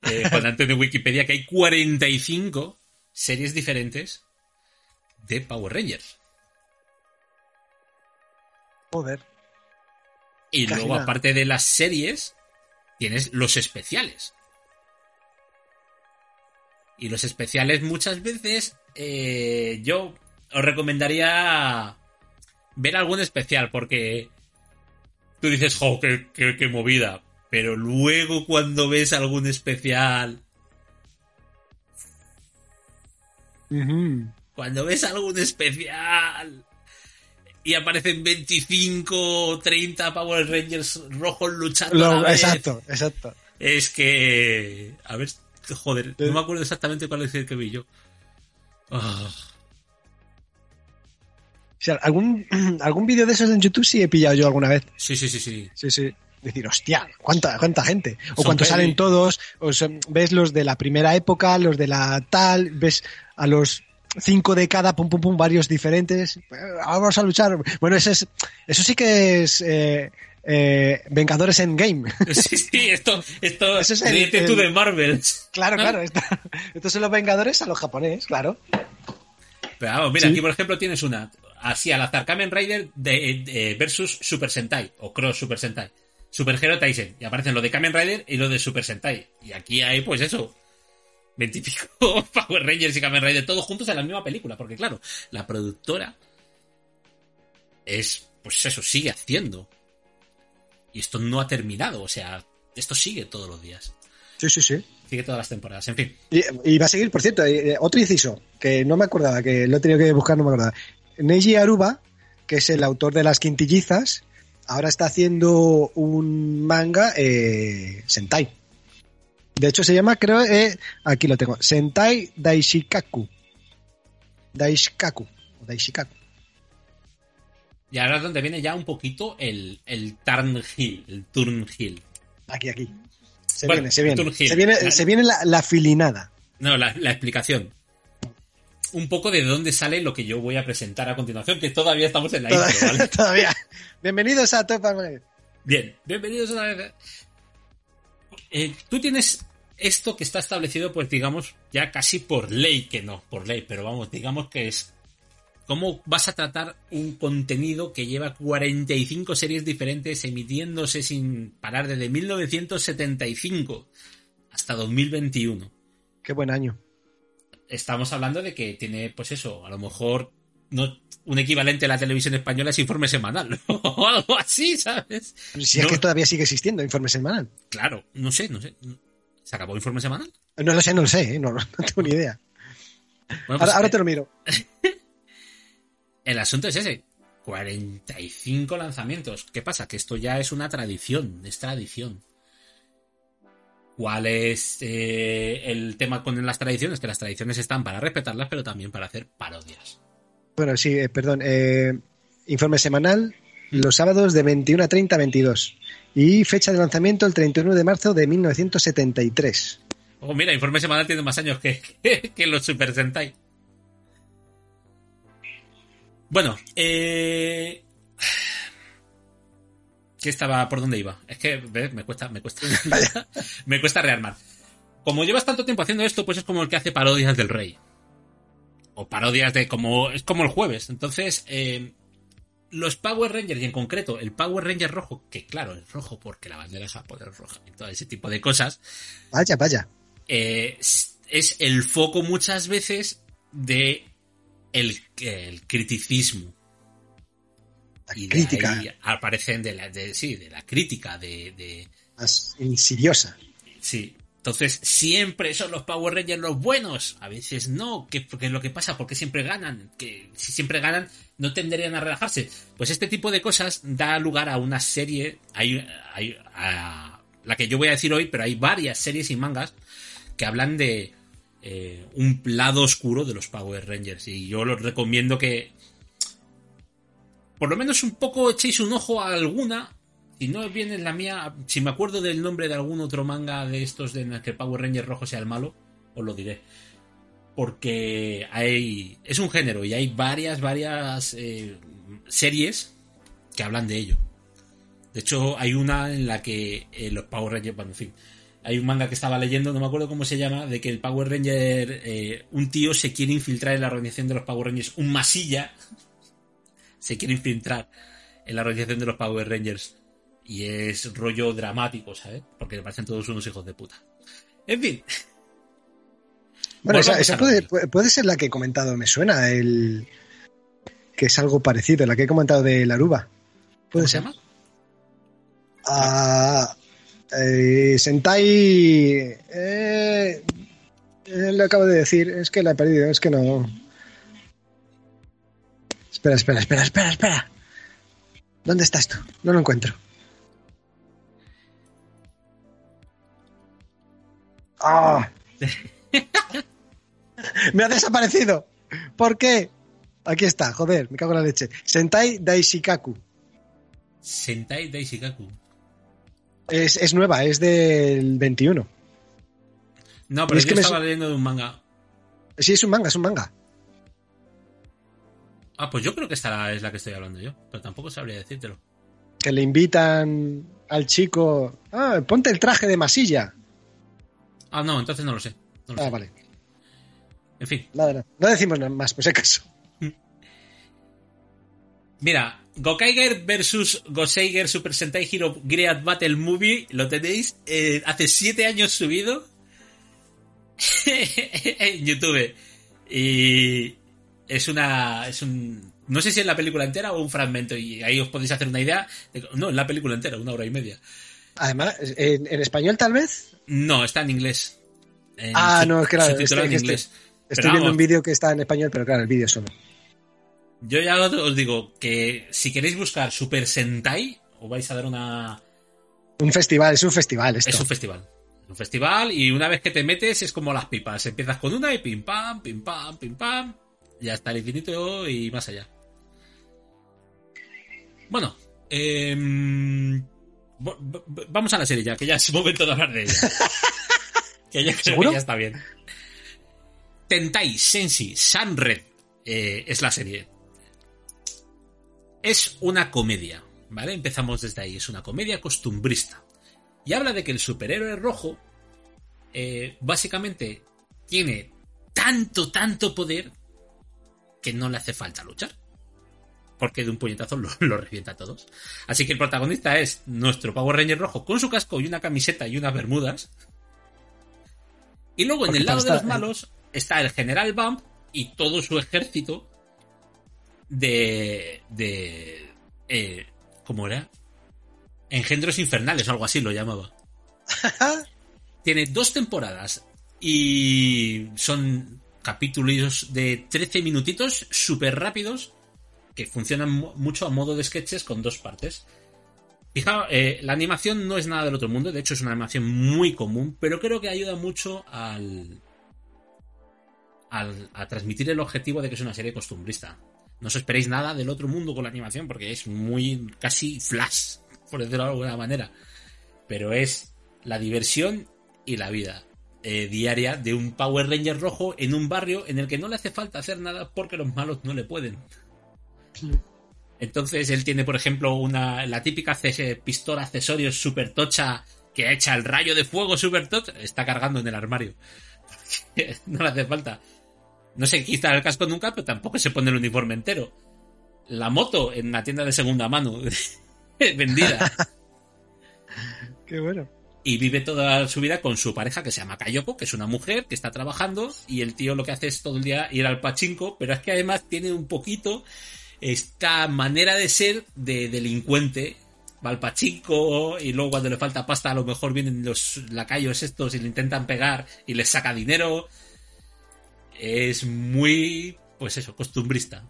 eh, Juan Antonio de Wikipedia, que hay 45 series diferentes de Power Rangers. Joder. Y Casi luego, nada. aparte de las series, tienes los especiales. Y los especiales muchas veces eh, yo os recomendaría ver algún especial porque tú dices, jo, qué, qué- qué movida. Pero luego cuando ves algún especial, cuando ves algún especial y aparecen 25 o 30 Power Rangers rojos luchando a Lo- la vez, exacto, exacto. Es que. A ver, joder, Eh. no me acuerdo exactamente cuál es el que vi yo. Ah, O sea, algún, algún vídeo de esos en YouTube sí he pillado yo alguna vez. sí, sí, sí, sí. Sí, sí. Decir, hostia, ¿cuánta, cuánta gente? O Son peli. salen todos, o ves los de la primera época, los de la tal, ves a los cinco de cada, pum, pum, pum, varios diferentes. Eh, Vamos a luchar. Bueno, eso, es, eso sí que es eh, eh, Vengadores en Game. Sí, sí, esto, esto, es el- tú el- de Marvel. claro, claro. esto- estos son los Vengadores a los japonés, claro. Pero vamos, mira, Sí. aquí por ejemplo tienes una, así al azar, Kamen Rider de, de- versus Super Sentai, o Cross Super Sentai. Super Hero Tyson, y aparecen lo de Kamen Rider y lo de Super Sentai. Y aquí hay, pues eso, 25 Power Rangers y Kamen Rider, todos juntos en la misma película, porque claro, la productora es pues eso, sigue haciendo. Y esto no ha terminado, o sea, esto sigue todos los días. Sí, sí, sí. Sigue todas las temporadas, en fin. Y, y va a seguir, por cierto, eh, otro inciso, que no me acordaba, que lo he tenido que buscar, no me acordaba. Neji Aruba, que es el autor de Las Quintillizas, ahora está haciendo un manga eh, Sentai. De hecho, se llama, creo, eh, aquí lo tengo, Sentai Daishikaku. Daishikaku. o Daishikaku. Y ahora es donde viene ya un poquito el, el turn hill, el turn hill. Aquí, aquí. Se Bueno, viene, se viene. Turn. Se viene, La- se viene la, la filinada. No, la, la explicación. Un poco de dónde sale lo que yo voy a presentar a continuación, que todavía estamos en la intro, Todavía. ¿vale? todavía. Bienvenidos a Top. Bien, bienvenidos otra vez. Eh, tú tienes esto que está establecido, pues digamos, ya casi por ley, que no, por ley, pero vamos, digamos que es cómo vas a tratar un contenido que lleva 45 series diferentes emitiéndose sin parar desde 1975 hasta 2021. Qué buen año. Estamos hablando de que tiene, pues eso, a lo mejor no un equivalente a la televisión española es informe semanal o algo así, ¿sabes? Si No. es que todavía sigue existiendo Informe Semanal. Claro, no sé, no sé. ¿Se acabó informe semanal? No lo sé, no lo sé, ¿eh? no, no tengo ni idea. Bueno, pues, Ahora, ahora eh, te lo miro. El asunto es ese. 45 lanzamientos. ¿Qué pasa? Que esto ya es una tradición, es tradición. ¿Cuál es eh, el tema con las tradiciones? Que las tradiciones están para respetarlas, pero también para hacer parodias. Bueno, sí, eh, perdón. eh, informe semanal los sábados de 21 a 30 a 22. Y fecha de lanzamiento el 31 de marzo de 1973. Oh, mira, informe semanal tiene más años que, que, que los Super Sentai. Bueno, eh... ¿Qué estaba? ¿Por dónde iba? Es que, ¿ves? Me cuesta, me cuesta, me cuesta rearmar. Como llevas tanto tiempo haciendo esto, pues es como el que hace parodias del rey. O parodias de como, es como el jueves. Entonces, eh, los Power Rangers, y en concreto el Power Ranger rojo, que claro, es rojo porque la bandera japonesa es roja y todo ese tipo de cosas, Vaya, vaya. eh, es el foco muchas veces de el, el criticismo. La Y de crítica ahí aparecen de la, de, sí, de la crítica, de, de, más insidiosa. sí. Entonces, siempre son los Power Rangers los buenos. A veces no. ¿Qué, qué es lo que pasa? ¿Por qué siempre ganan? Que si siempre ganan, no tenderían a relajarse. Pues este tipo de cosas da lugar a una serie. Hay, hay a la que yo voy a decir hoy, pero hay varias series y mangas que hablan de eh, un lado oscuro de los Power Rangers. Y yo los recomiendo que por lo menos un poco echéis un ojo a alguna. Si no viene la mía, si me acuerdo del nombre de algún otro manga de estos en el que Power Ranger rojo sea el malo, os lo diré. Porque hay. Es un género y hay varias, varias eh, series que hablan de ello. De hecho, hay una en la que los Power Rangers. Bueno, en fin. Hay un manga que estaba leyendo, no me acuerdo cómo se llama, de que el Power Ranger. eh, un tío se quiere infiltrar en la organización de los Power Rangers. Un masilla se quiere infiltrar en la organización de los Power Rangers. Y es rollo dramático, ¿sabes? Porque me parecen todos unos hijos de puta. En fin. Bueno, esa, Volvamos esa puede, puede- ser la que he comentado, me suena, el que es algo parecido, la que he comentado de la Aruba. ¿Cómo Puede se ser. llama? Ah, eh, Sentai. Eh, eh, lo acabo de decir, es que la he perdido, es que no. Espera, espera, espera, espera, espera. ¿Dónde está esto? No lo encuentro. ¡Ah! ¡Me ha desaparecido! ¿Por qué? Aquí está, joder, me cago en la leche. Sentai Daishikaku. Sentai Daishikaku. Es, es nueva, es del 21. No, pero Es yo que me estaba su- leyendo de un manga. Sí, es un manga, es un manga. Ah, pues yo creo que esta es la que estoy hablando yo. Pero tampoco sabría decírtelo. Que le invitan al chico. Ah, ponte el traje de masilla. Ah, no, entonces no lo sé. No lo Ah, sé. vale. En fin. Nada, nada. No decimos nada más, por si acaso. Mira, Gokaiger versus Goseiger Super Sentai Hero Great Battle Movie lo tenéis eh, hace 7 años subido en YouTube. Y es una es un No sé si es la película entera o un fragmento, y ahí os podéis hacer una idea. de- no, es la película entera, una hora y media. Además, en, en español tal vez. No, está en inglés. En Ah, no, claro, subtitulado estoy- en inglés. Estoy viendo un vídeo que está en español, pero claro, el vídeo solo. Yo ya os digo que si queréis buscar Super Sentai, os vais a dar una. Un festival, es un festival esto. Es un festival. Es un festival y una vez que te metes es como las pipas. Empiezas con una y pim pam, pim pam, pim pam. Y hasta el infinito y más allá. Bueno, vo- vamos a la serie ya, que ya es momento de hablar de ella. que yo creo ¿Seguro? que ya está bien. Tentai Senshi Sunred eh, es la serie. Es una comedia, ¿vale? Empezamos desde ahí. Es una comedia costumbrista. Y habla de que el superhéroe rojo eh, básicamente tiene tanto, tanto poder que no le hace falta luchar. Porque de un puñetazo lo, lo revienta a todos. Así que el protagonista es nuestro Power Ranger rojo con su casco y una camiseta y unas bermudas. Y luego en el lado de los malos está el General Bump y todo su ejército de. de. Eh, ¿Cómo era? Engendros infernales o algo así lo llamaba. Tiene dos temporadas y son capítulos de 13 minutitos súper rápidos que funcionan mu- mucho a modo de sketches con dos partes. Fijaos, eh, la animación no es nada del otro mundo, de hecho es una animación muy común, pero creo que ayuda mucho al, al- a transmitir el objetivo de que es una serie costumbrista. No os esperéis nada del otro mundo con la animación porque es muy casi flash, por decirlo de alguna manera. Pero es la diversión y la vida eh, diaria de un Power Ranger rojo en un barrio en el que no le hace falta hacer nada porque los malos no le pueden. Entonces él tiene, por ejemplo, una la típica ce- pistola accesorios super tocha que echa el rayo de fuego super tocha. Está cargando en el armario. no le hace falta. No se quita el casco nunca, pero tampoco se pone el uniforme entero. La moto en una tienda de segunda mano vendida. Qué bueno. y vive toda su vida con su pareja que se llama Kayoko, que es una mujer que está trabajando y el tío lo que hace es todo el día ir al pachinko, pero es que además tiene un poquito esta manera de ser de delincuente. Va al pachinko y luego cuando le falta pasta a lo mejor vienen los lacayos estos y le intentan pegar y les saca dinero. Es muy, pues eso, costumbrista.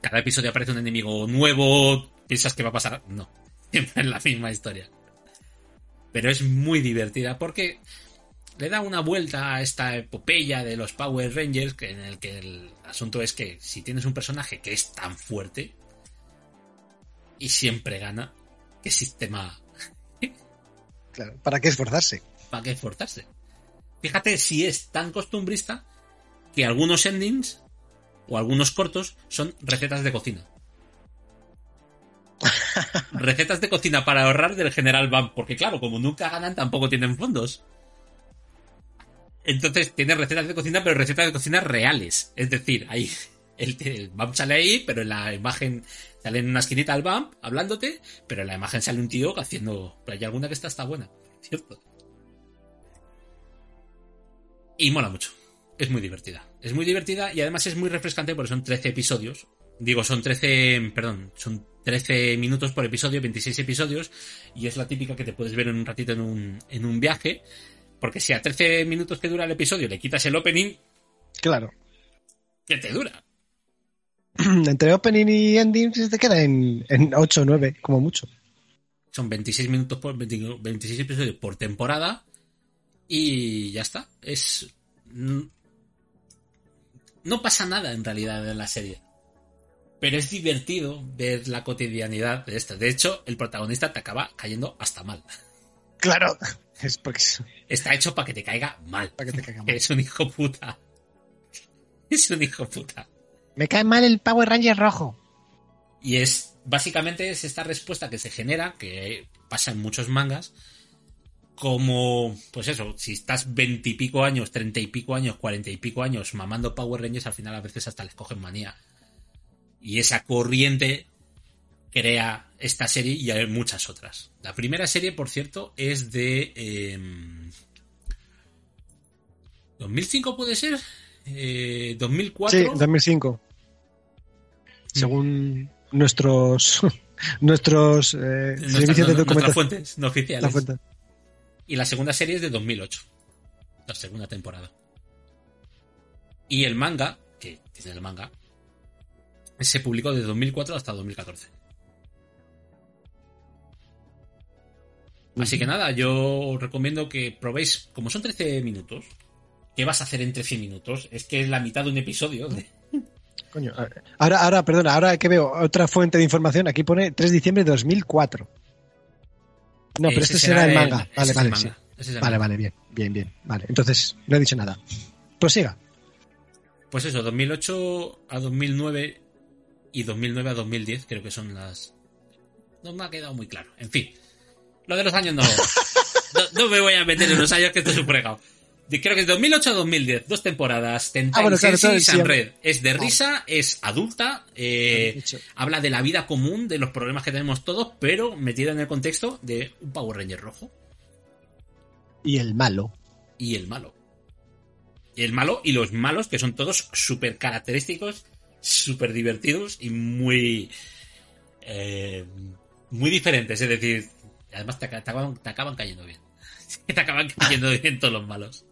Cada episodio aparece un enemigo nuevo, piensas que va a pasar... No, siempre es la misma historia pero es muy divertida porque le da una vuelta a esta epopeya de los Power Rangers en el que el asunto es que si tienes un personaje que es tan fuerte y siempre gana, ¿qué sistema Claro, ¿para qué esforzarse? para qué esforzarse? Fíjate si es tan costumbrista que algunos endings o algunos cortos son recetas de cocina. recetas de cocina para ahorrar del General Bump, porque claro, como nunca ganan, tampoco tienen fondos. Entonces tiene recetas de cocina, pero recetas de cocina reales. Es decir, ahí el, el Bump sale ahí, pero en la imagen sale en una esquinita el Bump hablándote, pero en la imagen sale un tío haciendo. Pero hay alguna que está, está buena, ¿cierto? Y mola mucho. Es muy divertida. Es muy divertida y además es muy refrescante porque son 13 episodios. Digo, son 13, perdón, son 13 minutos por episodio, 26 episodios, y es la típica que te puedes ver en un ratito en un, en un viaje, porque si a 13 minutos que dura el episodio le quitas el opening, Claro. ¿qué te dura? Entre opening y ending se te queda en, en 8 o 9, como mucho. Son 26 minutos por 20 26 episodios por temporada y ya está. Es no pasa nada en realidad en la serie. Pero es divertido ver la cotidianidad de esto. De hecho, el protagonista te acaba cayendo hasta mal. Claro. Es porque es Está hecho para que te caiga mal. para que te caiga mal. Es un hijo puta. Es un hijo puta. Me cae mal el Power Ranger rojo. Y es, básicamente es esta respuesta que se genera, que pasa en muchos mangas, como, pues eso, si estás veintipico años, treinta y pico años, cuarenta y pico años mamando Power Rangers, al final a veces hasta les cogen manía. Y esa corriente crea esta serie y hay muchas otras. La primera serie, por cierto, es de... em, ¿2005 puede ser? Eh, ¿2004? Sí, 2005. según nuestros nuestros eh, servicios no- documentación. fuentes no oficiales. La fuente. Y la segunda serie es de 2008. La segunda temporada. Y el manga, que tiene el manga, se publicó de 2004 hasta 2014. Así que nada, yo os recomiendo que probéis, como son 13 minutos, ¿qué vas a hacer en 13 minutos? Es que es la mitad de un episodio. de- Coño, ahora, ahora, perdona, ahora que veo otra fuente de información, aquí pone 3 de diciembre de 2004. No, pero Ese este será el manga. ese Vale, vale, el sí. el Vale, manga. vale, bien, bien, bien. Vale, entonces no he dicho nada. Prosiga. Pues eso, 2008 a 2009 y 2009 a 2010 creo que son las... No me ha quedado muy claro. En fin, lo de los años no... no, no me voy a meter en los años que estoy superegado. Creo que es 2008 a 2010, dos temporadas. Tentai Ah, bueno, claro, sí, Sanred. Es de risa, es adulta, eh, habla de la vida común, de los problemas que tenemos todos, pero metida en el contexto de un Power Ranger rojo Y el malo. y el malo. Y el malo y los malos, que son todos súper característicos, súper divertidos y muy. eh, muy diferentes. Es decir, además te, aca- te acaban, te acaban cayendo bien. te acaban cayendo bien todos los malos.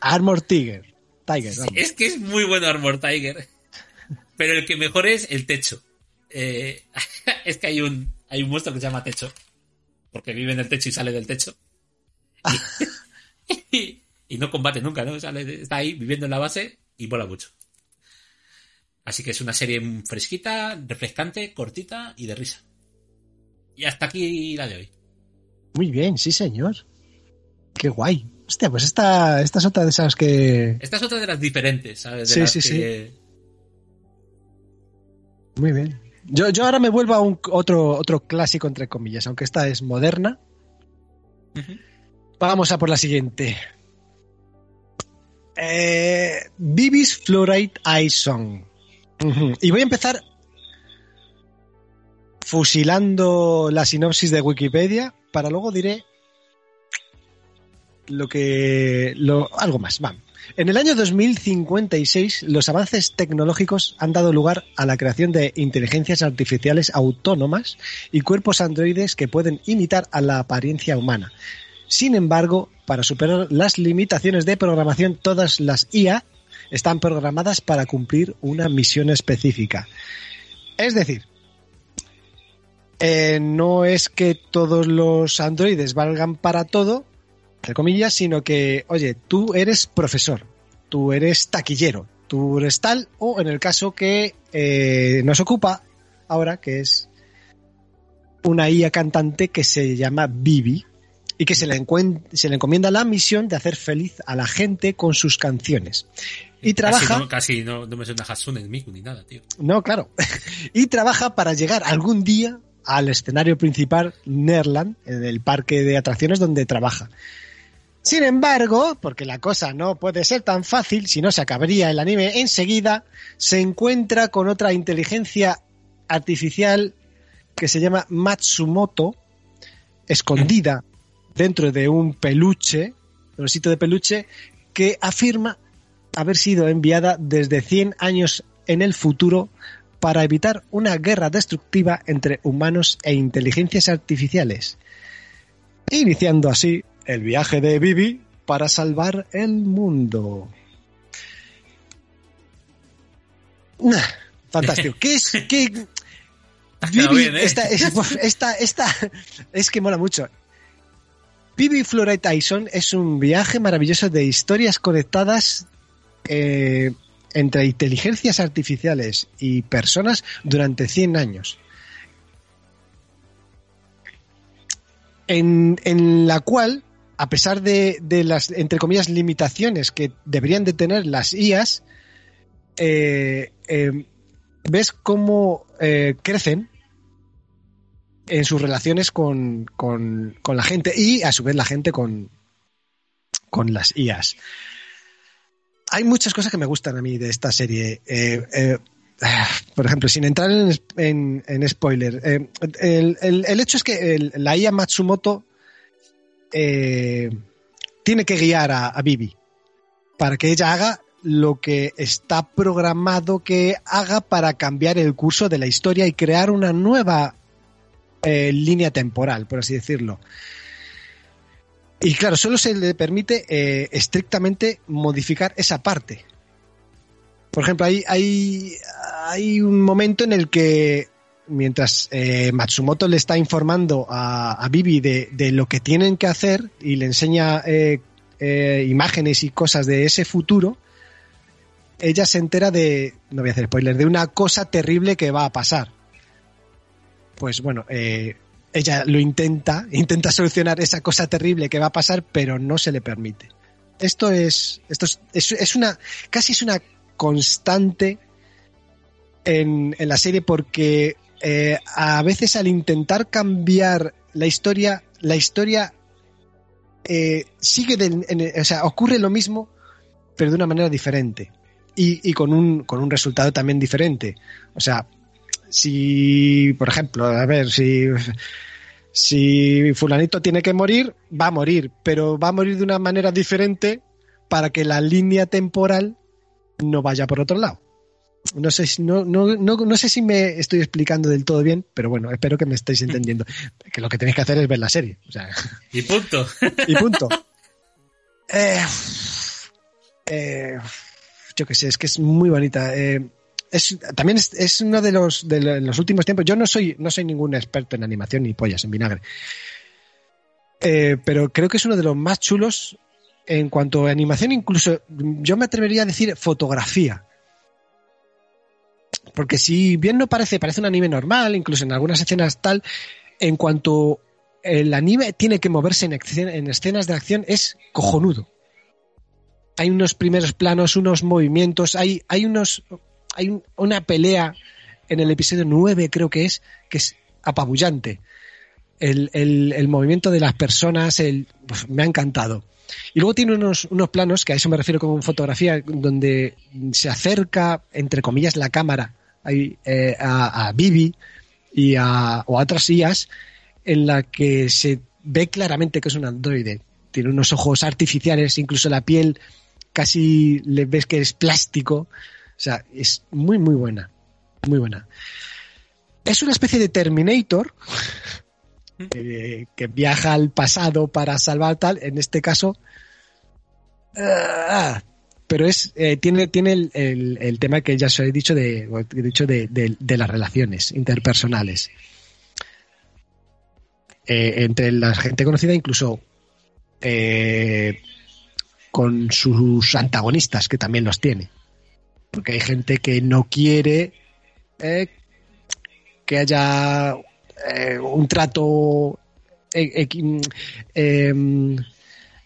Armor Tiger. Tiger, Sí, es que es muy bueno Armor Tiger. Pero el que mejor es el techo. Eh, es que hay un, hay un monstruo que se llama techo. Porque vive en el techo y sale del techo. Y, y no combate nunca, ¿no? Sale- está ahí viviendo en la base y mola mucho. Así que es una serie fresquita, refrescante, cortita y de risa. Y hasta aquí la de hoy. Muy bien, sí, señor. Qué guay. Hostia, pues esta, esta es otra de esas que. Esta es otra de las diferentes, ¿sabes? De Sí, las sí, que- Muy bien. Yo, yo ahora me vuelvo a un otro, otro clásico, entre comillas, aunque esta es moderna. Vamos a por la siguiente. Eh, Bibis Fluoride Eye Song. Y voy a empezar fusilando la sinopsis de Wikipedia para luego diré lo que lo algo más. Va. En el año 2056, los avances tecnológicos han dado lugar a la creación de inteligencias artificiales autónomas y cuerpos androides que pueden imitar a la apariencia humana. Sin embargo, para superar las limitaciones de programación, todas las IA están programadas para cumplir una misión específica. Es decir, eh, no es que todos los androides valgan para todo, entre comillas, sino que, oye, tú eres profesor, tú eres taquillero, tú eres tal, o en el caso que eh, nos ocupa ahora, que es una IA cantante que se llama Bibi y que se le, encuen- se le encomienda la misión de hacer feliz a la gente con sus canciones. Y trabaja... Casi, no, casi no, no me suena Hatsune Miku ni nada, tío. No, claro. y trabaja para llegar algún día al escenario principal Nerland, en el parque de atracciones donde trabaja. Sin embargo, porque la cosa no puede ser tan fácil, si no se acabaría el anime enseguida, se encuentra con otra inteligencia artificial que se llama Matsumoto, escondida dentro de un peluche, un osito de peluche, que afirma haber sido enviada desde 100 años en el futuro para evitar una guerra destructiva entre humanos e inteligencias artificiales, iniciando así el viaje de Bibi para salvar el mundo. Nah, Fantástico. ¿Qué es? ¿Qué? bien, ¿eh? esta, es, esta, esta, es que mola mucho. Bibi Flora Tyson es un viaje maravilloso de historias conectadas eh, entre inteligencias artificiales y personas durante 100 años. En, en la cual, a pesar de, de las, entre comillas, limitaciones que deberían de tener las IAS, eh, eh, ves cómo eh, crecen en sus relaciones con, con, con, la gente y a su vez la gente con, con las IAS. Hay muchas cosas que me gustan a mí de esta serie. Eh, eh, por ejemplo, sin entrar en, en, spoiler, eh, el, el, hecho es que el, la IA Matsumoto tiene que guiar a, a Bibi para que ella haga lo que está programado que haga para cambiar el curso de la historia y crear una nueva línea temporal, por así decirlo. Y claro, solo se le permite eh, estrictamente modificar esa parte. Por ejemplo, hay, hay, hay un momento en el que mientras eh, Matsumoto le está informando a, a Bibi de, de lo que tienen que hacer y le enseña eh, eh, imágenes y cosas de ese futuro, ella se entera de, no voy a hacer spoiler, de una cosa terrible que va a pasar. Pues bueno, eh, ella lo intenta, intenta solucionar esa cosa terrible que va a pasar, pero no se le permite. Esto es, esto es, es, una, casi es una constante en, en la serie porque eh, a veces al intentar cambiar la historia, la historia eh, sigue, del- en o sea, ocurre lo mismo, pero de una manera diferente y, y con, un, con un resultado también diferente. O sea, si, por ejemplo, a ver, si, si fulanito tiene que morir, va a morir, pero va a morir de una manera diferente para que la línea temporal no vaya por otro lado. No sé, si- no, no, no, no sé si me estoy explicando del todo bien, pero bueno, espero que me estéis entendiendo. Que lo que tenéis que hacer es ver la serie. O sea, Y punto. y punto. Eh, eh, yo qué sé, es que es muy bonita. Eh, también es, uno de los, de lo- los últimos tiempos. Yo no soy, no soy ningún experto en animación ni pollas en vinagre. Eh, pero creo que es uno de los más chulos en cuanto a animación, incluso yo me atrevería a decir fotografía. Porque si bien no parece, parece un anime normal, incluso en algunas escenas tal, en cuanto el anime tiene que moverse en, en escenas de acción, es cojonudo. Hay unos primeros planos, unos movimientos, hay, hay unos. Hay un- una pelea en el episodio 9, creo que es, que es apabullante. El, el- movimiento de las personas, el, me ha encantado. Y luego tiene unos, unos planos, que a eso me refiero como fotografía, donde se acerca, entre comillas, la cámara eh, a, a Bibi y a, o a otras IAs, en la que se ve claramente que es un androide. Tiene unos ojos artificiales, incluso la piel casi le ves que es plástico. O sea, es muy, muy buena. Muy buena. Es una especie de Terminator eh, que viaja al pasado para salvar tal. En este caso. ah, pero es eh, tiene, tiene el, el- el tema que ya os he dicho de, he dicho de, de- de las relaciones interpersonales. Eh, entre la gente conocida, incluso eh, con sus antagonistas, que también los tiene. Porque hay gente que no quiere eh, que haya eh, un trato e- equi- em,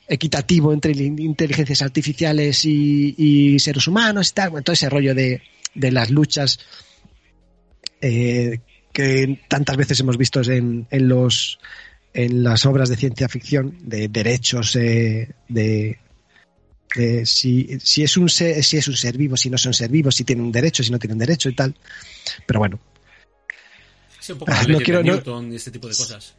equitativo entre in- inteligencias artificiales y, seres humanos y tal. Todo ese rollo de, las luchas eh, que tantas veces hemos visto en, las obras de ciencia ficción de derechos eh, de, de si, si es un ser, si es un ser vivo, si no son ser vivos, si tienen un derecho, si no tienen derecho y tal. Pero bueno, Sí, un poco Ah, no quiero- de no- y este tipo de cosas.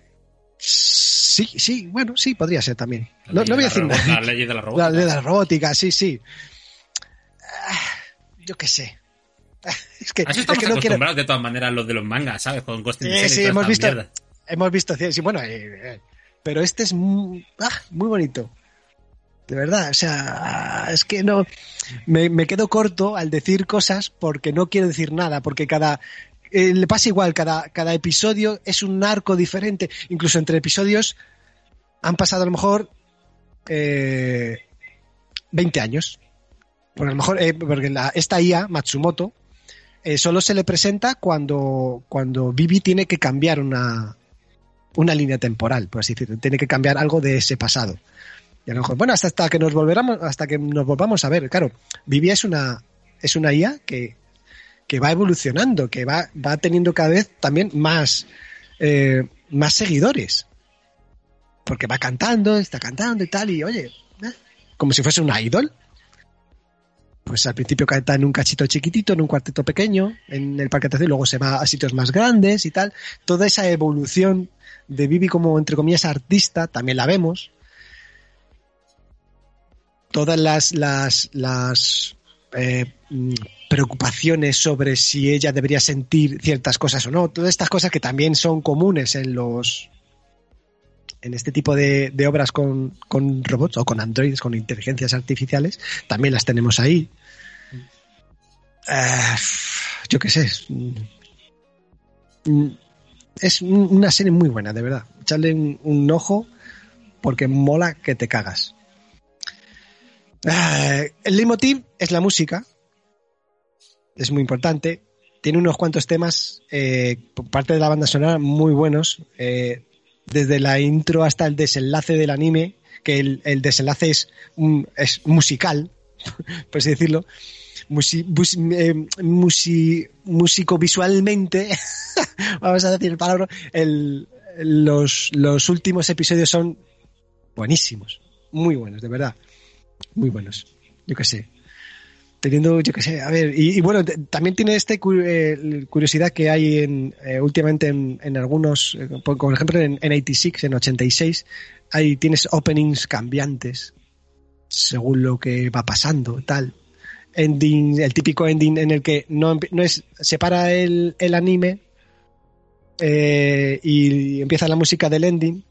sí, sí, bueno, sí, podría ser también. No, no voy a decir nada. La ley de la La robótica. de la robótica, sí, sí. Ah, Yo qué sé. Es que, A eso es estamos que no quiero. acostumbrados de todas maneras los de los mangas, ¿sabes? Con Ghost the Sí, hemos visto, mierda. hemos visto, sí, bueno, eh, eh, pero este es muy, ah, muy bonito. De verdad, o sea, es que no, me, me quedo corto al decir cosas porque no quiero decir nada, porque cada, eh, le pasa igual, cada, cada episodio es un arco diferente, incluso entre episodios han pasado a lo mejor eh, 20 años. Porque a lo mejor, eh, porque la, esta IA, Matsumoto, eh, solo se le presenta cuando, cuando Vivi tiene que cambiar una, una línea temporal, por así decirlo. Tiene que cambiar algo de ese pasado. Y a lo mejor, bueno, hasta, que nos volveramos, hasta que nos volvamos a ver. Claro, Vivi es una, es una IA que, que va evolucionando, que va, va teniendo cada vez también más, eh, más seguidores. Porque va cantando, está cantando y tal, y oye, eh, como si fuese una idol. Pues al principio canta en un cachito chiquitito, en un cuarteto pequeño, en el parque y luego se va a sitios más grandes y tal. Toda esa evolución de Vivi como, entre comillas, artista, también la vemos. Todas las, las, eh, mm, preocupaciones sobre si ella debería sentir ciertas cosas o no. Todas estas cosas que también son comunes en los en este tipo de, obras con, con robots o con androides, con inteligencias artificiales, también las tenemos ahí. Eh, yo qué sé. es, mm, un- una serie muy buena, de verdad. Echarle un ojo porque mola que te cagas. Eh, el leitmotiv es la música. Es muy importante. Tiene unos cuantos temas eh, por parte de la banda sonora muy buenos. eh, desde la intro hasta el desenlace del anime, que el, desenlace es, musical, por así decirlo. Musi, eh, musi- músico visualmente, vamos a decir el palabra, los últimos episodios son buenísimos, muy buenos, de verdad, muy buenos, yo qué sé. Teniendo, yo qué sé, a ver, y, bueno, también tiene cu- eh, curiosidad que hay en, eh, últimamente en, algunos, eh, por, ejemplo en, en 86, en 86, ahí tienes openings cambiantes según lo que va pasando, tal ending, el típico ending en el que no, no es, se para el, el anime y empieza la música del ending.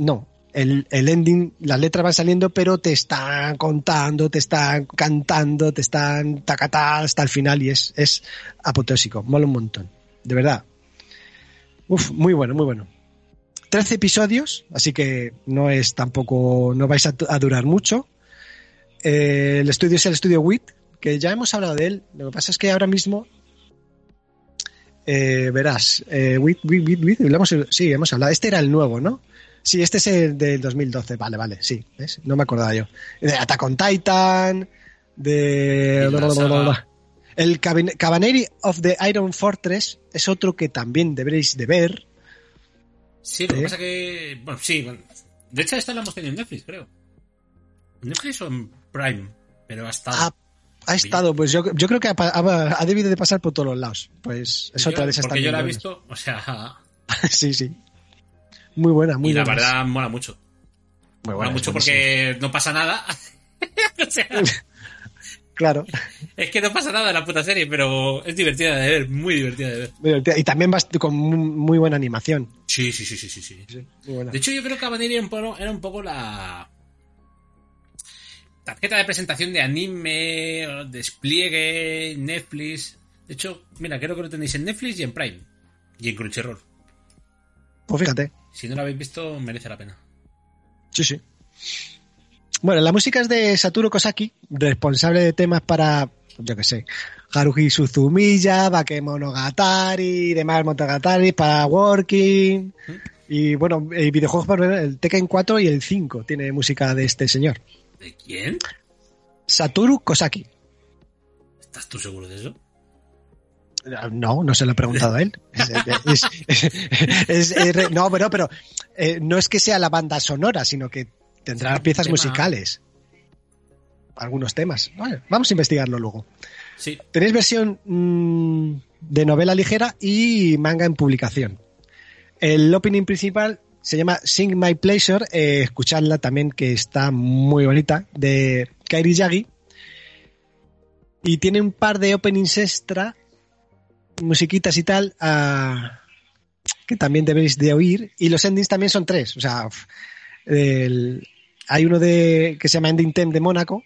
No, el, el ending, las letras van saliendo, pero te están contando, te están cantando, te están tacatá hasta el final y es, es apoteósico, mola un montón, de verdad. Uf, muy bueno, muy bueno. 13 episodios, así que no es tampoco, no vais a, durar mucho. Eh, el estudio es el estudio WIT, que ya hemos hablado de él. Lo que pasa es que ahora mismo, eh, verás, eh, WIT, WIT, WIT, WIT, sí, hemos hablado. Este era el nuevo, ¿no? Sí, este es el del 2012. Vale, vale, sí. ¿ves? No me acordaba yo. De Attack on Titan, de... El Caban- Cabaneri of the Iron Fortress es otro que también deberéis de ver. Sí, lo que ¿Eh? pasa que. Bueno, sí. bueno, De hecho, esta la hemos tenido en Netflix, creo. ¿En Netflix o en Prime? Pero. Ha, ha estado, pues yo, yo creo que ha, pa- ha- ha debido de pasar por todos los lados. Pues es otra de esas Porque yo la he visto, o sea. sí, sí. Muy buena, muy y la buena. verdad mola mucho. muy Mola buena, mucho porque no pasa nada. o sea, Claro. es que no pasa nada en la puta serie, pero es divertida de ver, muy divertida de ver. Y también vas con muy, buena animación. Sí, sí, sí, sí, sí. sí. Muy buena. De hecho, yo creo que Cabaneri era un poco, la tarjeta de presentación de anime, despliegue, Netflix. De hecho, mira, creo que lo tenéis en Netflix y en Prime. Y en Crunchyroll. Pues fíjate. Si no lo habéis visto, merece la pena. Sí, sí. Bueno, la música es de Satoru Kosaki, responsable de temas para, yo qué sé, Haruhi Suzumiya, Bakemonogatari, demás Monogatari, para Working. Y bueno, eh, videojuegos para el Tekken 4 y el 5 tiene música de este señor. ¿De quién? Satoru Kosaki. ¿Estás tú seguro de eso? No, no se lo he preguntado a él. Es- es- es- no, pero, pero eh, no es que sea la banda sonora, sino que tendrá piezas tema. musicales. Algunos temas. Vale, vamos a investigarlo luego. Sí. Tenéis versión mm, de novela ligera y manga en publicación. El opening principal se llama Sing My Pleasure, eh, escuchadla también que está muy bonita, de Kairi Yagi. Y tiene un par de openings extra, musiquitas y tal, ah, que también debéis de oír. Y los endings también son tres. O sea, el- hay uno de que se llama Ending Theme de Mónaco,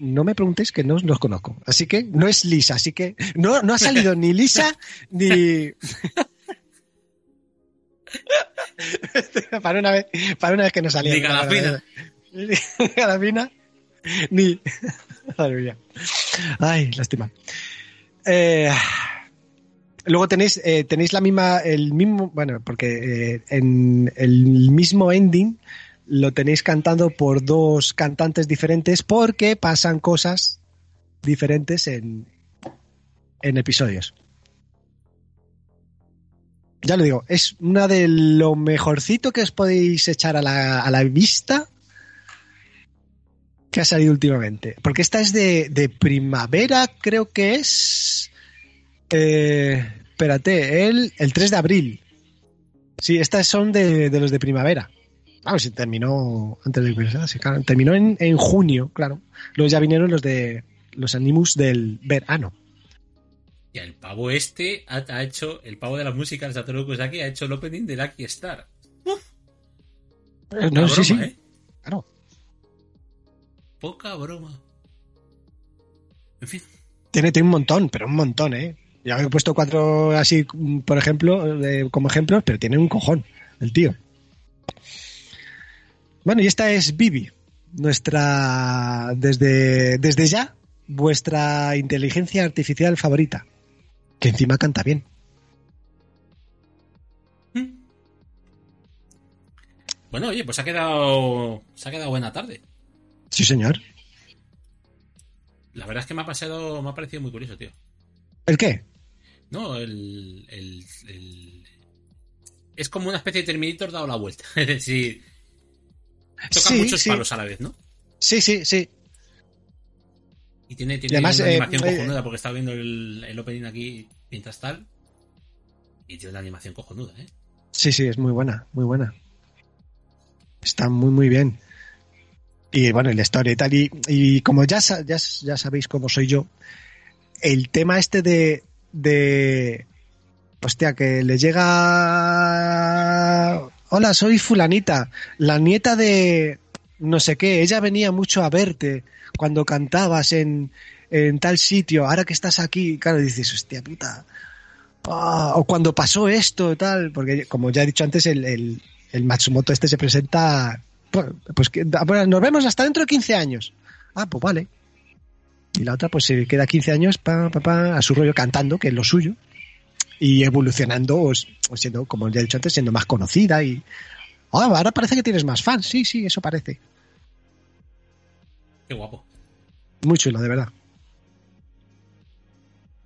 no me preguntéis que no los conozco. Así que no es Lisa, así que no, no ha salido ni Lisa ni. para una vez, para una vez que no salía. Ni Garafina. Ni Garafina, ni. Ay, lástima. Eh, luego tenéis, eh, tenéis la misma, el mismo, bueno, porque eh, en el mismo ending lo tenéis cantado por dos cantantes diferentes porque pasan cosas diferentes en, en episodios. Ya lo digo, es una de lo mejorcito que os podéis echar a la, a la vista que ha salido últimamente. Porque esta es de, de primavera, creo que es. Eh, espérate, el, el 3 de abril. Sí, estas son de, de los de primavera. Vamos, si terminó antes de sí, claro, terminó en, en junio, claro. Luego ya vinieron los de los animus del verano. Y el pavo este ha, ha hecho, el pavo de la música, el Satoru Kozaki, ha hecho el opening de Lucky Star. Eh, no, sí, sí. ¿eh? Claro. Poca broma. En fin. Tiene, tiene un montón, pero un montón, ¿eh? Ya he puesto cuatro así, por ejemplo, como ejemplos, pero tiene un cojón, el tío. Bueno, y esta es Vivi, nuestra, desde, desde ya, vuestra inteligencia artificial favorita, que encima canta bien. Bueno, oye, pues ha quedado. Se ha quedado buena tarde. Sí, señor. La verdad es que me ha pasado. Me ha parecido muy curioso, tío. ¿El qué? No, el. el, el- es como una especie de Terminator dado la vuelta. Es decir. Toca Sí, muchos sí. palos a la vez, ¿no? Sí, sí, sí. Y tiene, tiene Y además, una eh, animación eh, cojonuda porque estaba viendo el, el opening aquí mientras tal. Y tiene una animación cojonuda, ¿eh? Sí, sí, es muy buena, muy buena. Está muy, muy bien. Y bueno, la historia y tal. Y, y como ya, ya, ya sabéis cómo soy yo, el tema este de, de. Hostia, que le llega. Hola, soy Fulanita, la nieta de. No sé qué. Ella venía mucho a verte cuando cantabas en, en tal sitio. Ahora que estás aquí, claro, dices, hostia puta. Ah, o cuando pasó esto, tal, porque como ya he dicho antes, el, el, el Matsumoto este se presenta, pues, pues bueno, nos vemos hasta dentro de 15 años. Ah, pues vale. Y la otra pues se queda 15 años pa, pa, pa, a su rollo cantando, que es lo suyo, y evolucionando, o, siendo, como ya he dicho antes, siendo más conocida y... Ah, ahora parece que tienes más fans, sí, sí, eso parece. Qué guapo. Muy chulo, de verdad.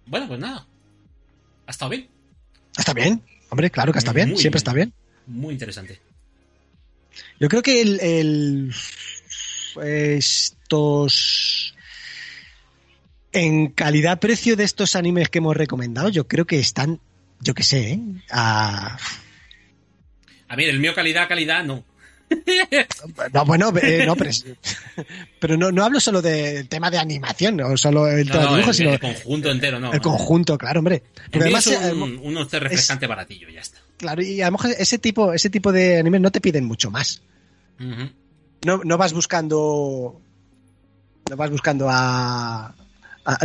Bueno, pues nada. Ha estado bien. ¿Está bien? Hombre, claro que está bien, Muy siempre bien. está bien. Muy interesante. Yo creo que el, el- estos en calidad-precio de estos animes que hemos recomendado, yo creo que están, yo qué sé, ¿eh? a- A ver, el mío calidad, calidad, no. no, bueno, eh, no, pero, es- pero no, no hablo solo del tema de animación, no solo el No, tema de no, dibujo, el, sino el conjunto entero, no. el conjunto, claro, hombre. Mío además, es eh, un, un once refrescante baratillo, ya está. claro, y a lo mejor ese tipo, ese tipo de animes no te piden mucho más. No, no vas buscando no vas buscando a-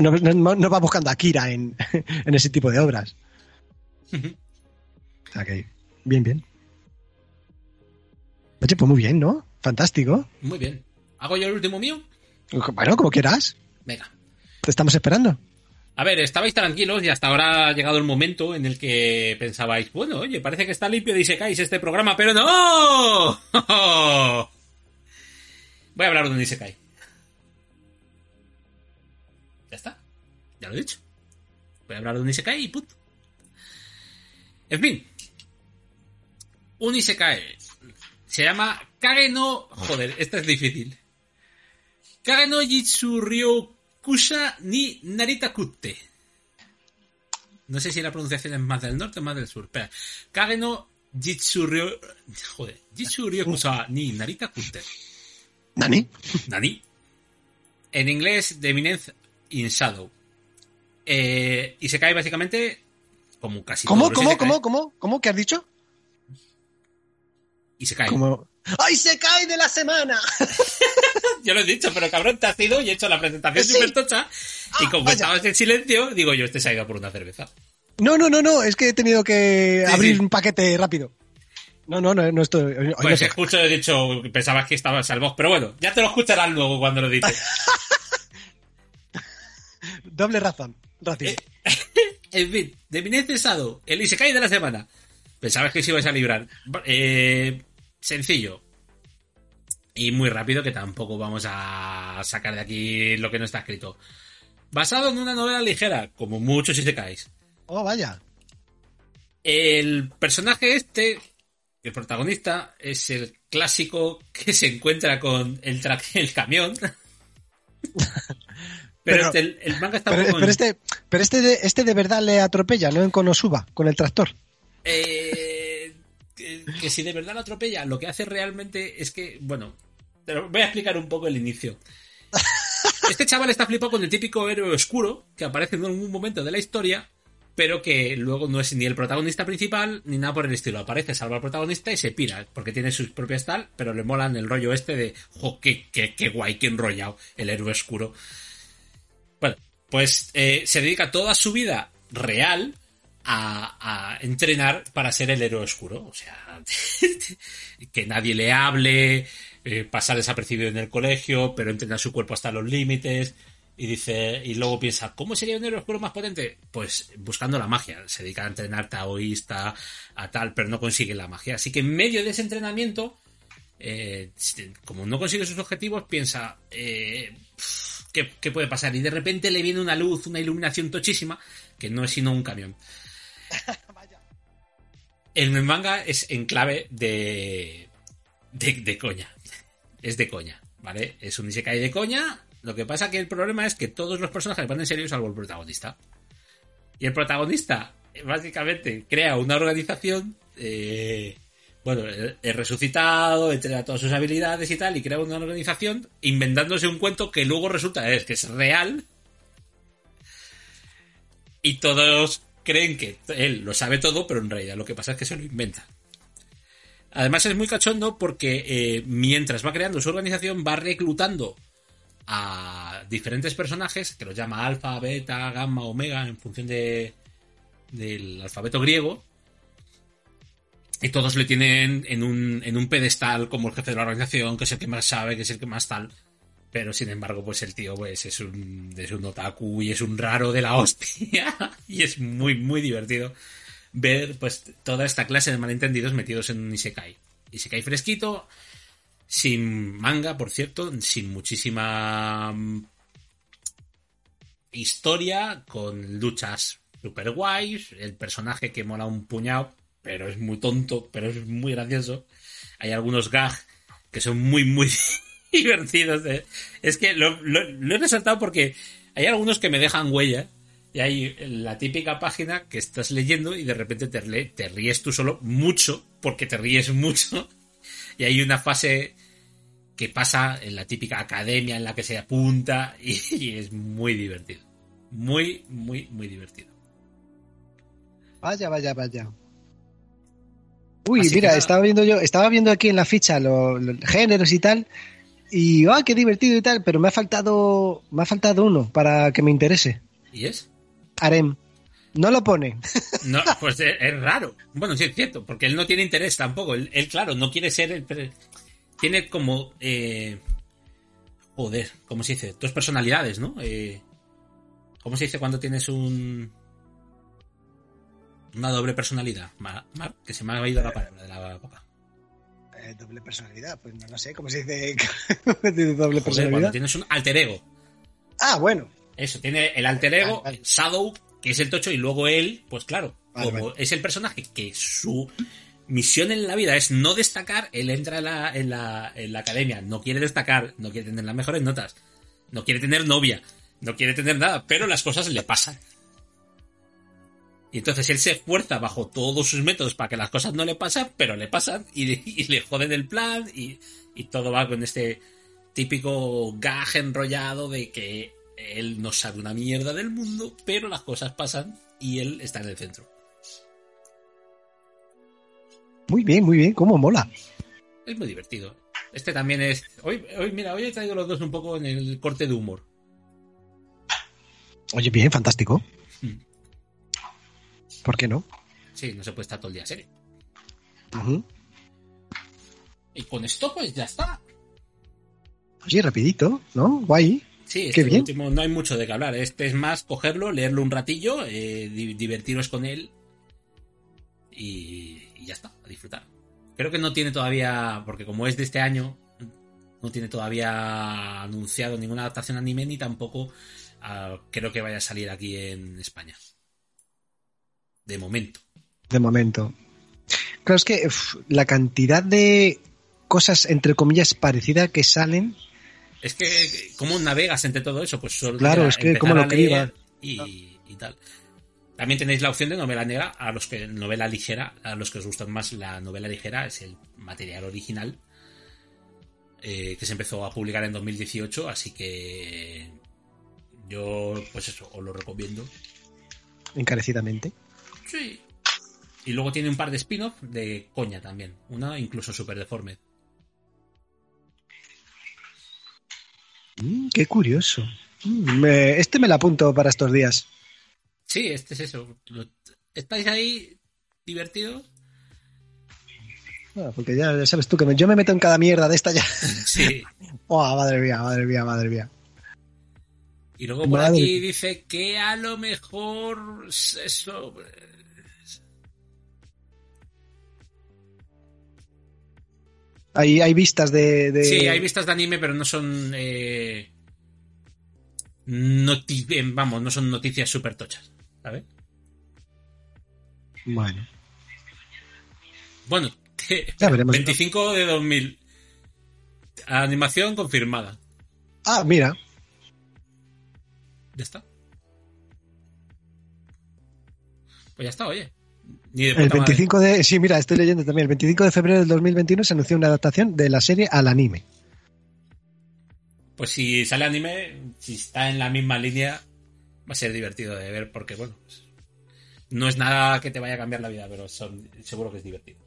no, no- no vas buscando a Kira en, en ese tipo de obras sea que bien bien oye pues muy bien ¿no? fantástico Muy bien. ¿Hago yo el último mío? bueno como quieras Venga. te estamos esperando A ver, estabais tranquilos y hasta ahora ha llegado el momento en el que pensabais, bueno, oye, parece que está limpio de Isekais este programa, pero no. Voy a hablar de un Isekai. Ya está. Ya lo he dicho. Voy a hablar de un Isekai y punto. En fin. Un Isekai. Se llama Kage no... Joder, esta es difícil. Kage no Jitsu Ryo Kusha ni Narita Kutte. No sé si la pronunciación es más del norte o más del sur. Espera. Kage no Jitsu Ryo... Joder. Jitsu Ryo Kusha ni Narita Kutte. Nani Nani. En inglés, The Eminence in Shadow. Eh, y se cae básicamente como casi ¿cómo? ¿cómo? ¿cómo? ¿cómo? ¿cómo? ¿qué has dicho? Y se cae. ¡ay se cae de la semana! Yo lo he dicho, pero cabrón, te has ido y he hecho la presentación Sí. súper tocha. y Ah, como vaya. estabas en silencio, digo yo, este se ha ido por una cerveza. no no no no es que he tenido que Sí, abrir sí. un paquete rápido no no no, no estoy hoy no Pues toca. escucho, he dicho, pensabas que estabas al voz, pero bueno, ya te lo escucharás luego cuando lo dices. doble razón razón. Eh, en fin, de Eminence Shadow, el Isekai de la semana. Pensabas que se ibas a librar. Eh, sencillo. Y muy rápido, que tampoco vamos a sacar de aquí lo que no está escrito. Basado en una novela ligera, como muchos Isekais. oh vaya El personaje este, el protagonista, es el clásico que se encuentra con el, el camión. Pero, este, el, el manga está Pero, este, pero este de, este de verdad le atropella, no en Konosuba, con el tractor. Eh, que, que si de verdad lo atropella, lo que hace realmente es que, bueno, voy a explicar un poco el inicio. este chaval está flipado con el típico héroe oscuro que aparece en algún momento de la historia, pero que luego no es ni el protagonista principal ni nada por el estilo. Aparece, salva al protagonista y se pira, porque tiene sus propias tal, pero le molan el rollo este de, jo, qué, qué, qué guay, qué enrollado, el héroe oscuro. Pues eh, se dedica toda su vida real a, entrenar para ser el héroe oscuro. O sea, que nadie le hable, eh, pasar desapercibido en el colegio, pero entrenar su cuerpo hasta los límites. Y dice, y luego piensa, ¿cómo sería un héroe oscuro más potente? Pues buscando la magia. Se dedica a entrenar taoísta, a tal, pero no consigue la magia. Así que en medio de ese entrenamiento, eh, como no consigue sus objetivos, piensa, eh, ¿qué, ¿qué puede pasar? Y de repente le viene una luz, una iluminación tochísima, que no es sino un camión. En el manga es en clave de, de, de coña. Es de coña, ¿vale? Es un Isekai de coña. Lo que pasa que el problema es que todos los personajes van en serio salvo el protagonista. Y el protagonista, eh, básicamente, crea una organización. eh, bueno, es resucitado, entrena todas sus habilidades y tal, y crea una organización inventándose un cuento que luego resulta es que es real. Y todos creen que él lo sabe todo, pero en realidad lo que pasa es que se lo inventa. Además es muy cachondo porque eh, mientras va creando su organización va reclutando a diferentes personajes, que los llama alfa, beta, gamma, omega, en función de, del alfabeto griego. Y todos le tienen en un, en un pedestal como el jefe de la organización, que es el que más sabe, que es el que más tal. Pero sin embargo, pues el tío pues, es, un, es un otaku y es un raro de la hostia. y es muy, muy divertido ver pues toda esta clase de malentendidos metidos en un Isekai. Isekai fresquito, sin manga, por cierto, sin muchísima mm, historia, con luchas super guays, el personaje que mola un puñado, pero es muy tonto, pero es muy gracioso. Hay algunos gags que son muy, muy divertidos. eh. Es que lo, he resaltado porque hay algunos que me dejan huella. Y hay la típica página que estás leyendo y de repente te, ríes tú solo mucho, porque te ríes mucho. Y hay una fase que pasa en la típica academia en la que se apunta y es muy divertido. Muy, muy, muy divertido. Vaya, vaya, vaya. Uy, Así mira, estaba viendo yo, estaba viendo aquí en la ficha los, los géneros y tal, y ah, qué divertido y tal, pero me ha faltado, me ha faltado uno para que me interese. ¿Y es? Harem. No lo pone. No, pues es, es raro. Bueno, sí es cierto, porque él no tiene interés tampoco. Él, él, claro, no quiere ser el... Tiene como... Eh... Joder, ¿cómo se dice? Dos personalidades, ¿no? Eh... ¿Cómo se dice cuando tienes un... Una doble personalidad? Mar, Mar, que se me ha ido la palabra de la boca. Eh, doble personalidad, pues no, no sé cómo se dice doble Joder, cuando personalidad. tienes un alter ego. Ah, bueno. Eso, tiene el alter ego. Shadow, que es el tocho, y luego él, pues claro, Vale, como vale. es el personaje que su misión en la vida es no destacar, él entra en la, en la, en la academia, no quiere destacar, no quiere tener las mejores notas, no quiere tener novia, no quiere tener nada, pero las cosas le pasan. Y entonces él se esfuerza bajo todos sus métodos para que las cosas no le pasan, pero le pasan y, y le joden el plan y, y todo va con este típico gag enrollado de que él no sabe una mierda del mundo, pero las cosas pasan y él está en el centro. Muy bien, muy bien. ¿Cómo mola? Es muy divertido. Este también es. Hoy, hoy, mira, hoy he traído los dos un poco en el corte de humor. Oye, bien, fantástico. Hmm. ¿Por qué no? Sí, no se puede estar todo el día serio. Ujú. Y con esto, pues ya está. Oye, rapidito, ¿no? Guay. Sí, Qué este bien. último no hay mucho de qué hablar. Este es más cogerlo, leerlo un ratillo, eh, di- divertiros con él y, y ya está, a disfrutar. Creo que no tiene todavía, porque como es de este año, no tiene todavía anunciado ninguna adaptación anime ni tampoco ah, creo que vaya a salir aquí en España. De momento. De momento. Claro, es que uf, la cantidad de cosas, entre comillas, parecidas que salen. Es que, ¿cómo navegas entre todo eso? Pues solo Claro, es que cómo lo cribas. y, y tal. También tenéis la opción de novela negra, a los que novela ligera, a los que os gusta más la novela ligera, es el material original, eh, que se empezó a publicar en 2018, así que Yo, pues eso, os lo recomiendo. Encarecidamente. Sí. Y luego tiene un par de spin-off de coña también. Una incluso super deforme. Mm, qué curioso. Mm, me- este me lo apunto para estos días. Sí, este es eso. Lo- ¿Estáis ahí divertidos? Ah, porque ya, ya sabes tú que me- yo me meto en cada mierda de esta ya. Sí. Oh, madre mía, madre mía, madre mía. Y luego por Madre. aquí dice que a lo mejor eso... Hay, hay vistas de, de- Sí, hay vistas de anime, pero no son... Eh... eh, Vamos, no son noticias súper tochas, ¿sabes? Bueno, Bueno, Ya veremos. 25 de 2000. Animación confirmada. ah, mira, Ya está. Pues ya está, oye. El puta madre. 25 de... Sí, mira, estoy leyendo también. El 25 de febrero del 2021 se anunció una adaptación de la serie al anime. Pues si sale anime, si está en la misma línea, va a ser divertido de ver porque, bueno, pues, no es nada que te vaya a cambiar la vida, pero son- seguro que es divertido.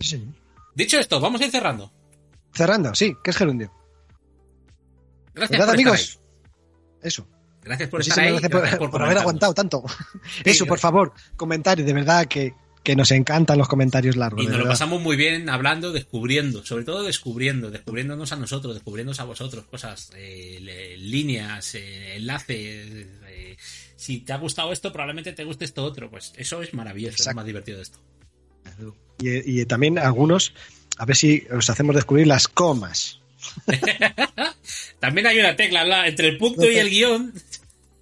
Sí. Dicho esto, vamos a ir cerrando. Cerrando, sí, que es gerundio. Gracias ¿Verdad, por amigos? estar ahí. Eso. Gracias por Muchísimas estar ahí. gracias por, gracias por por haber aguantado tanto. Sí, Eso, por favor, comentarios, de verdad que, que nos encantan los comentarios largos. Y nos lo pasamos muy bien hablando, descubriendo, sobre todo descubriendo, descubriéndonos a nosotros, descubriéndonos a vosotros, cosas, eh, líneas, eh, enlaces. eh, si te ha gustado esto, probablemente te guste esto otro. Pues eso es maravilloso, es lo más divertido de esto. Y, y también algunos, a ver si os hacemos descubrir las comas. También hay una tecla la- entre el punto y el guion.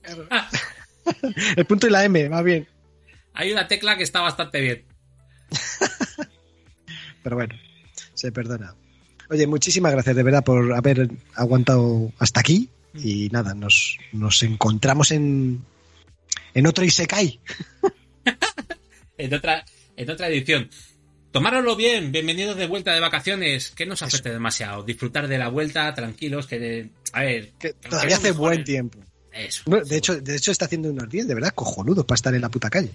El punto y la M, va bien. Hay una tecla que está bastante bien. Pero bueno, se perdona. Oye, muchísimas gracias de verdad por haber aguantado hasta aquí. Y nada, nos, nos encontramos en, en otro Isekai. En otra, en otra edición. Tomároslo bien, bienvenidos de vuelta de vacaciones. Que no os afecte demasiado. Disfrutar de la vuelta, tranquilos, que... A ver... Que todavía hace buen tiempo. Eso. No, de, hecho, de hecho, está haciendo unos días de verdad cojonudos para estar en la puta calle.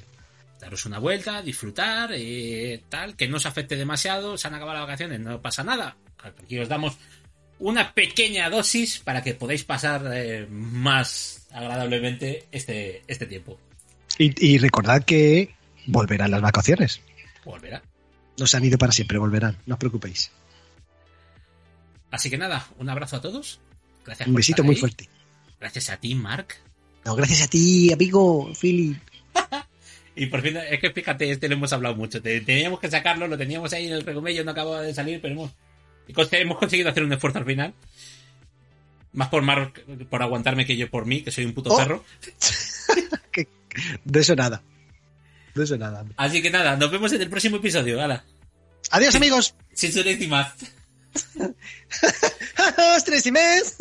daros una vuelta, disfrutar, eh, tal, que no os afecte demasiado, se han acabado las vacaciones, no pasa nada. Aquí os damos una pequeña dosis para que podáis pasar eh, más agradablemente este, este tiempo. Y, y recordad que volverán las vacaciones. Volverá. No se han ido para siempre, volverán. No os preocupéis. Así que nada, un abrazo a todos. Gracias Un por besito estar muy fuerte. Gracias a ti, Mark. No, gracias a ti, amigo Philip. Y por fin, es que fíjate, este lo hemos hablado mucho. Te- Teníamos que sacarlo, lo teníamos ahí en el recomello, no acababa de salir, pero hemos, hemos conseguido hacer un esfuerzo al final. Más por Mark, por aguantarme que yo por mí, que soy un puto Oh. perro. De eso nada. De eso nada. Así que nada, nos vemos en el próximo episodio. ¡Hala! Adiós, amigos. Sin su y más. Tres y mes.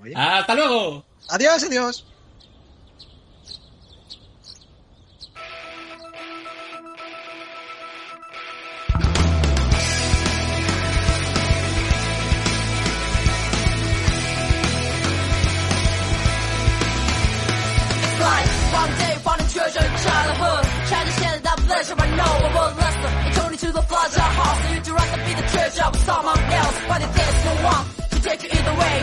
Oye, ¡Hasta luego! Adiós, adiós. Like one day found a treasure in childhood. Trying to share that pleasure, but no one will listen. It's only to the pleasure house. You to rather be the treasure of someone else. But if there's no one to take you either way,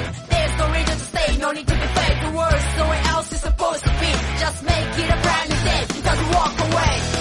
no need to be fake. The world's way else is supposed to be. Just make it a brand new day. You got to walk away.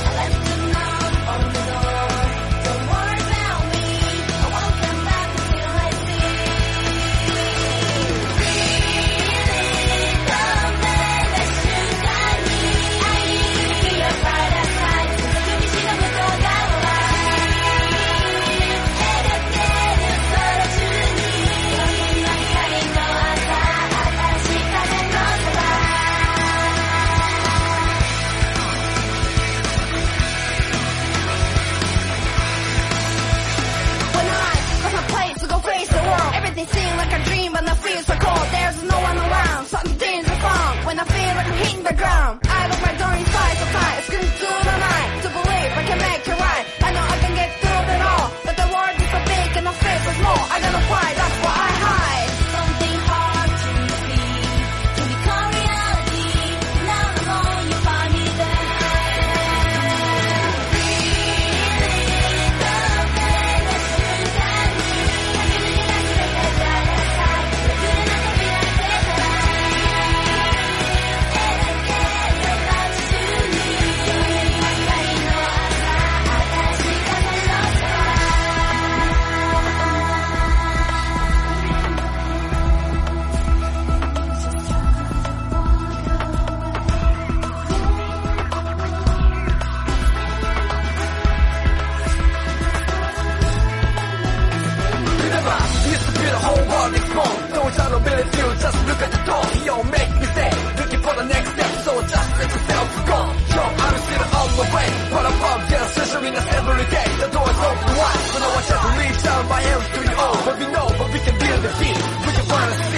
underground. every day the doors open wide. So no one tries to leave, shine my arrows to your own. But we know, but we can build the team. We can finally see.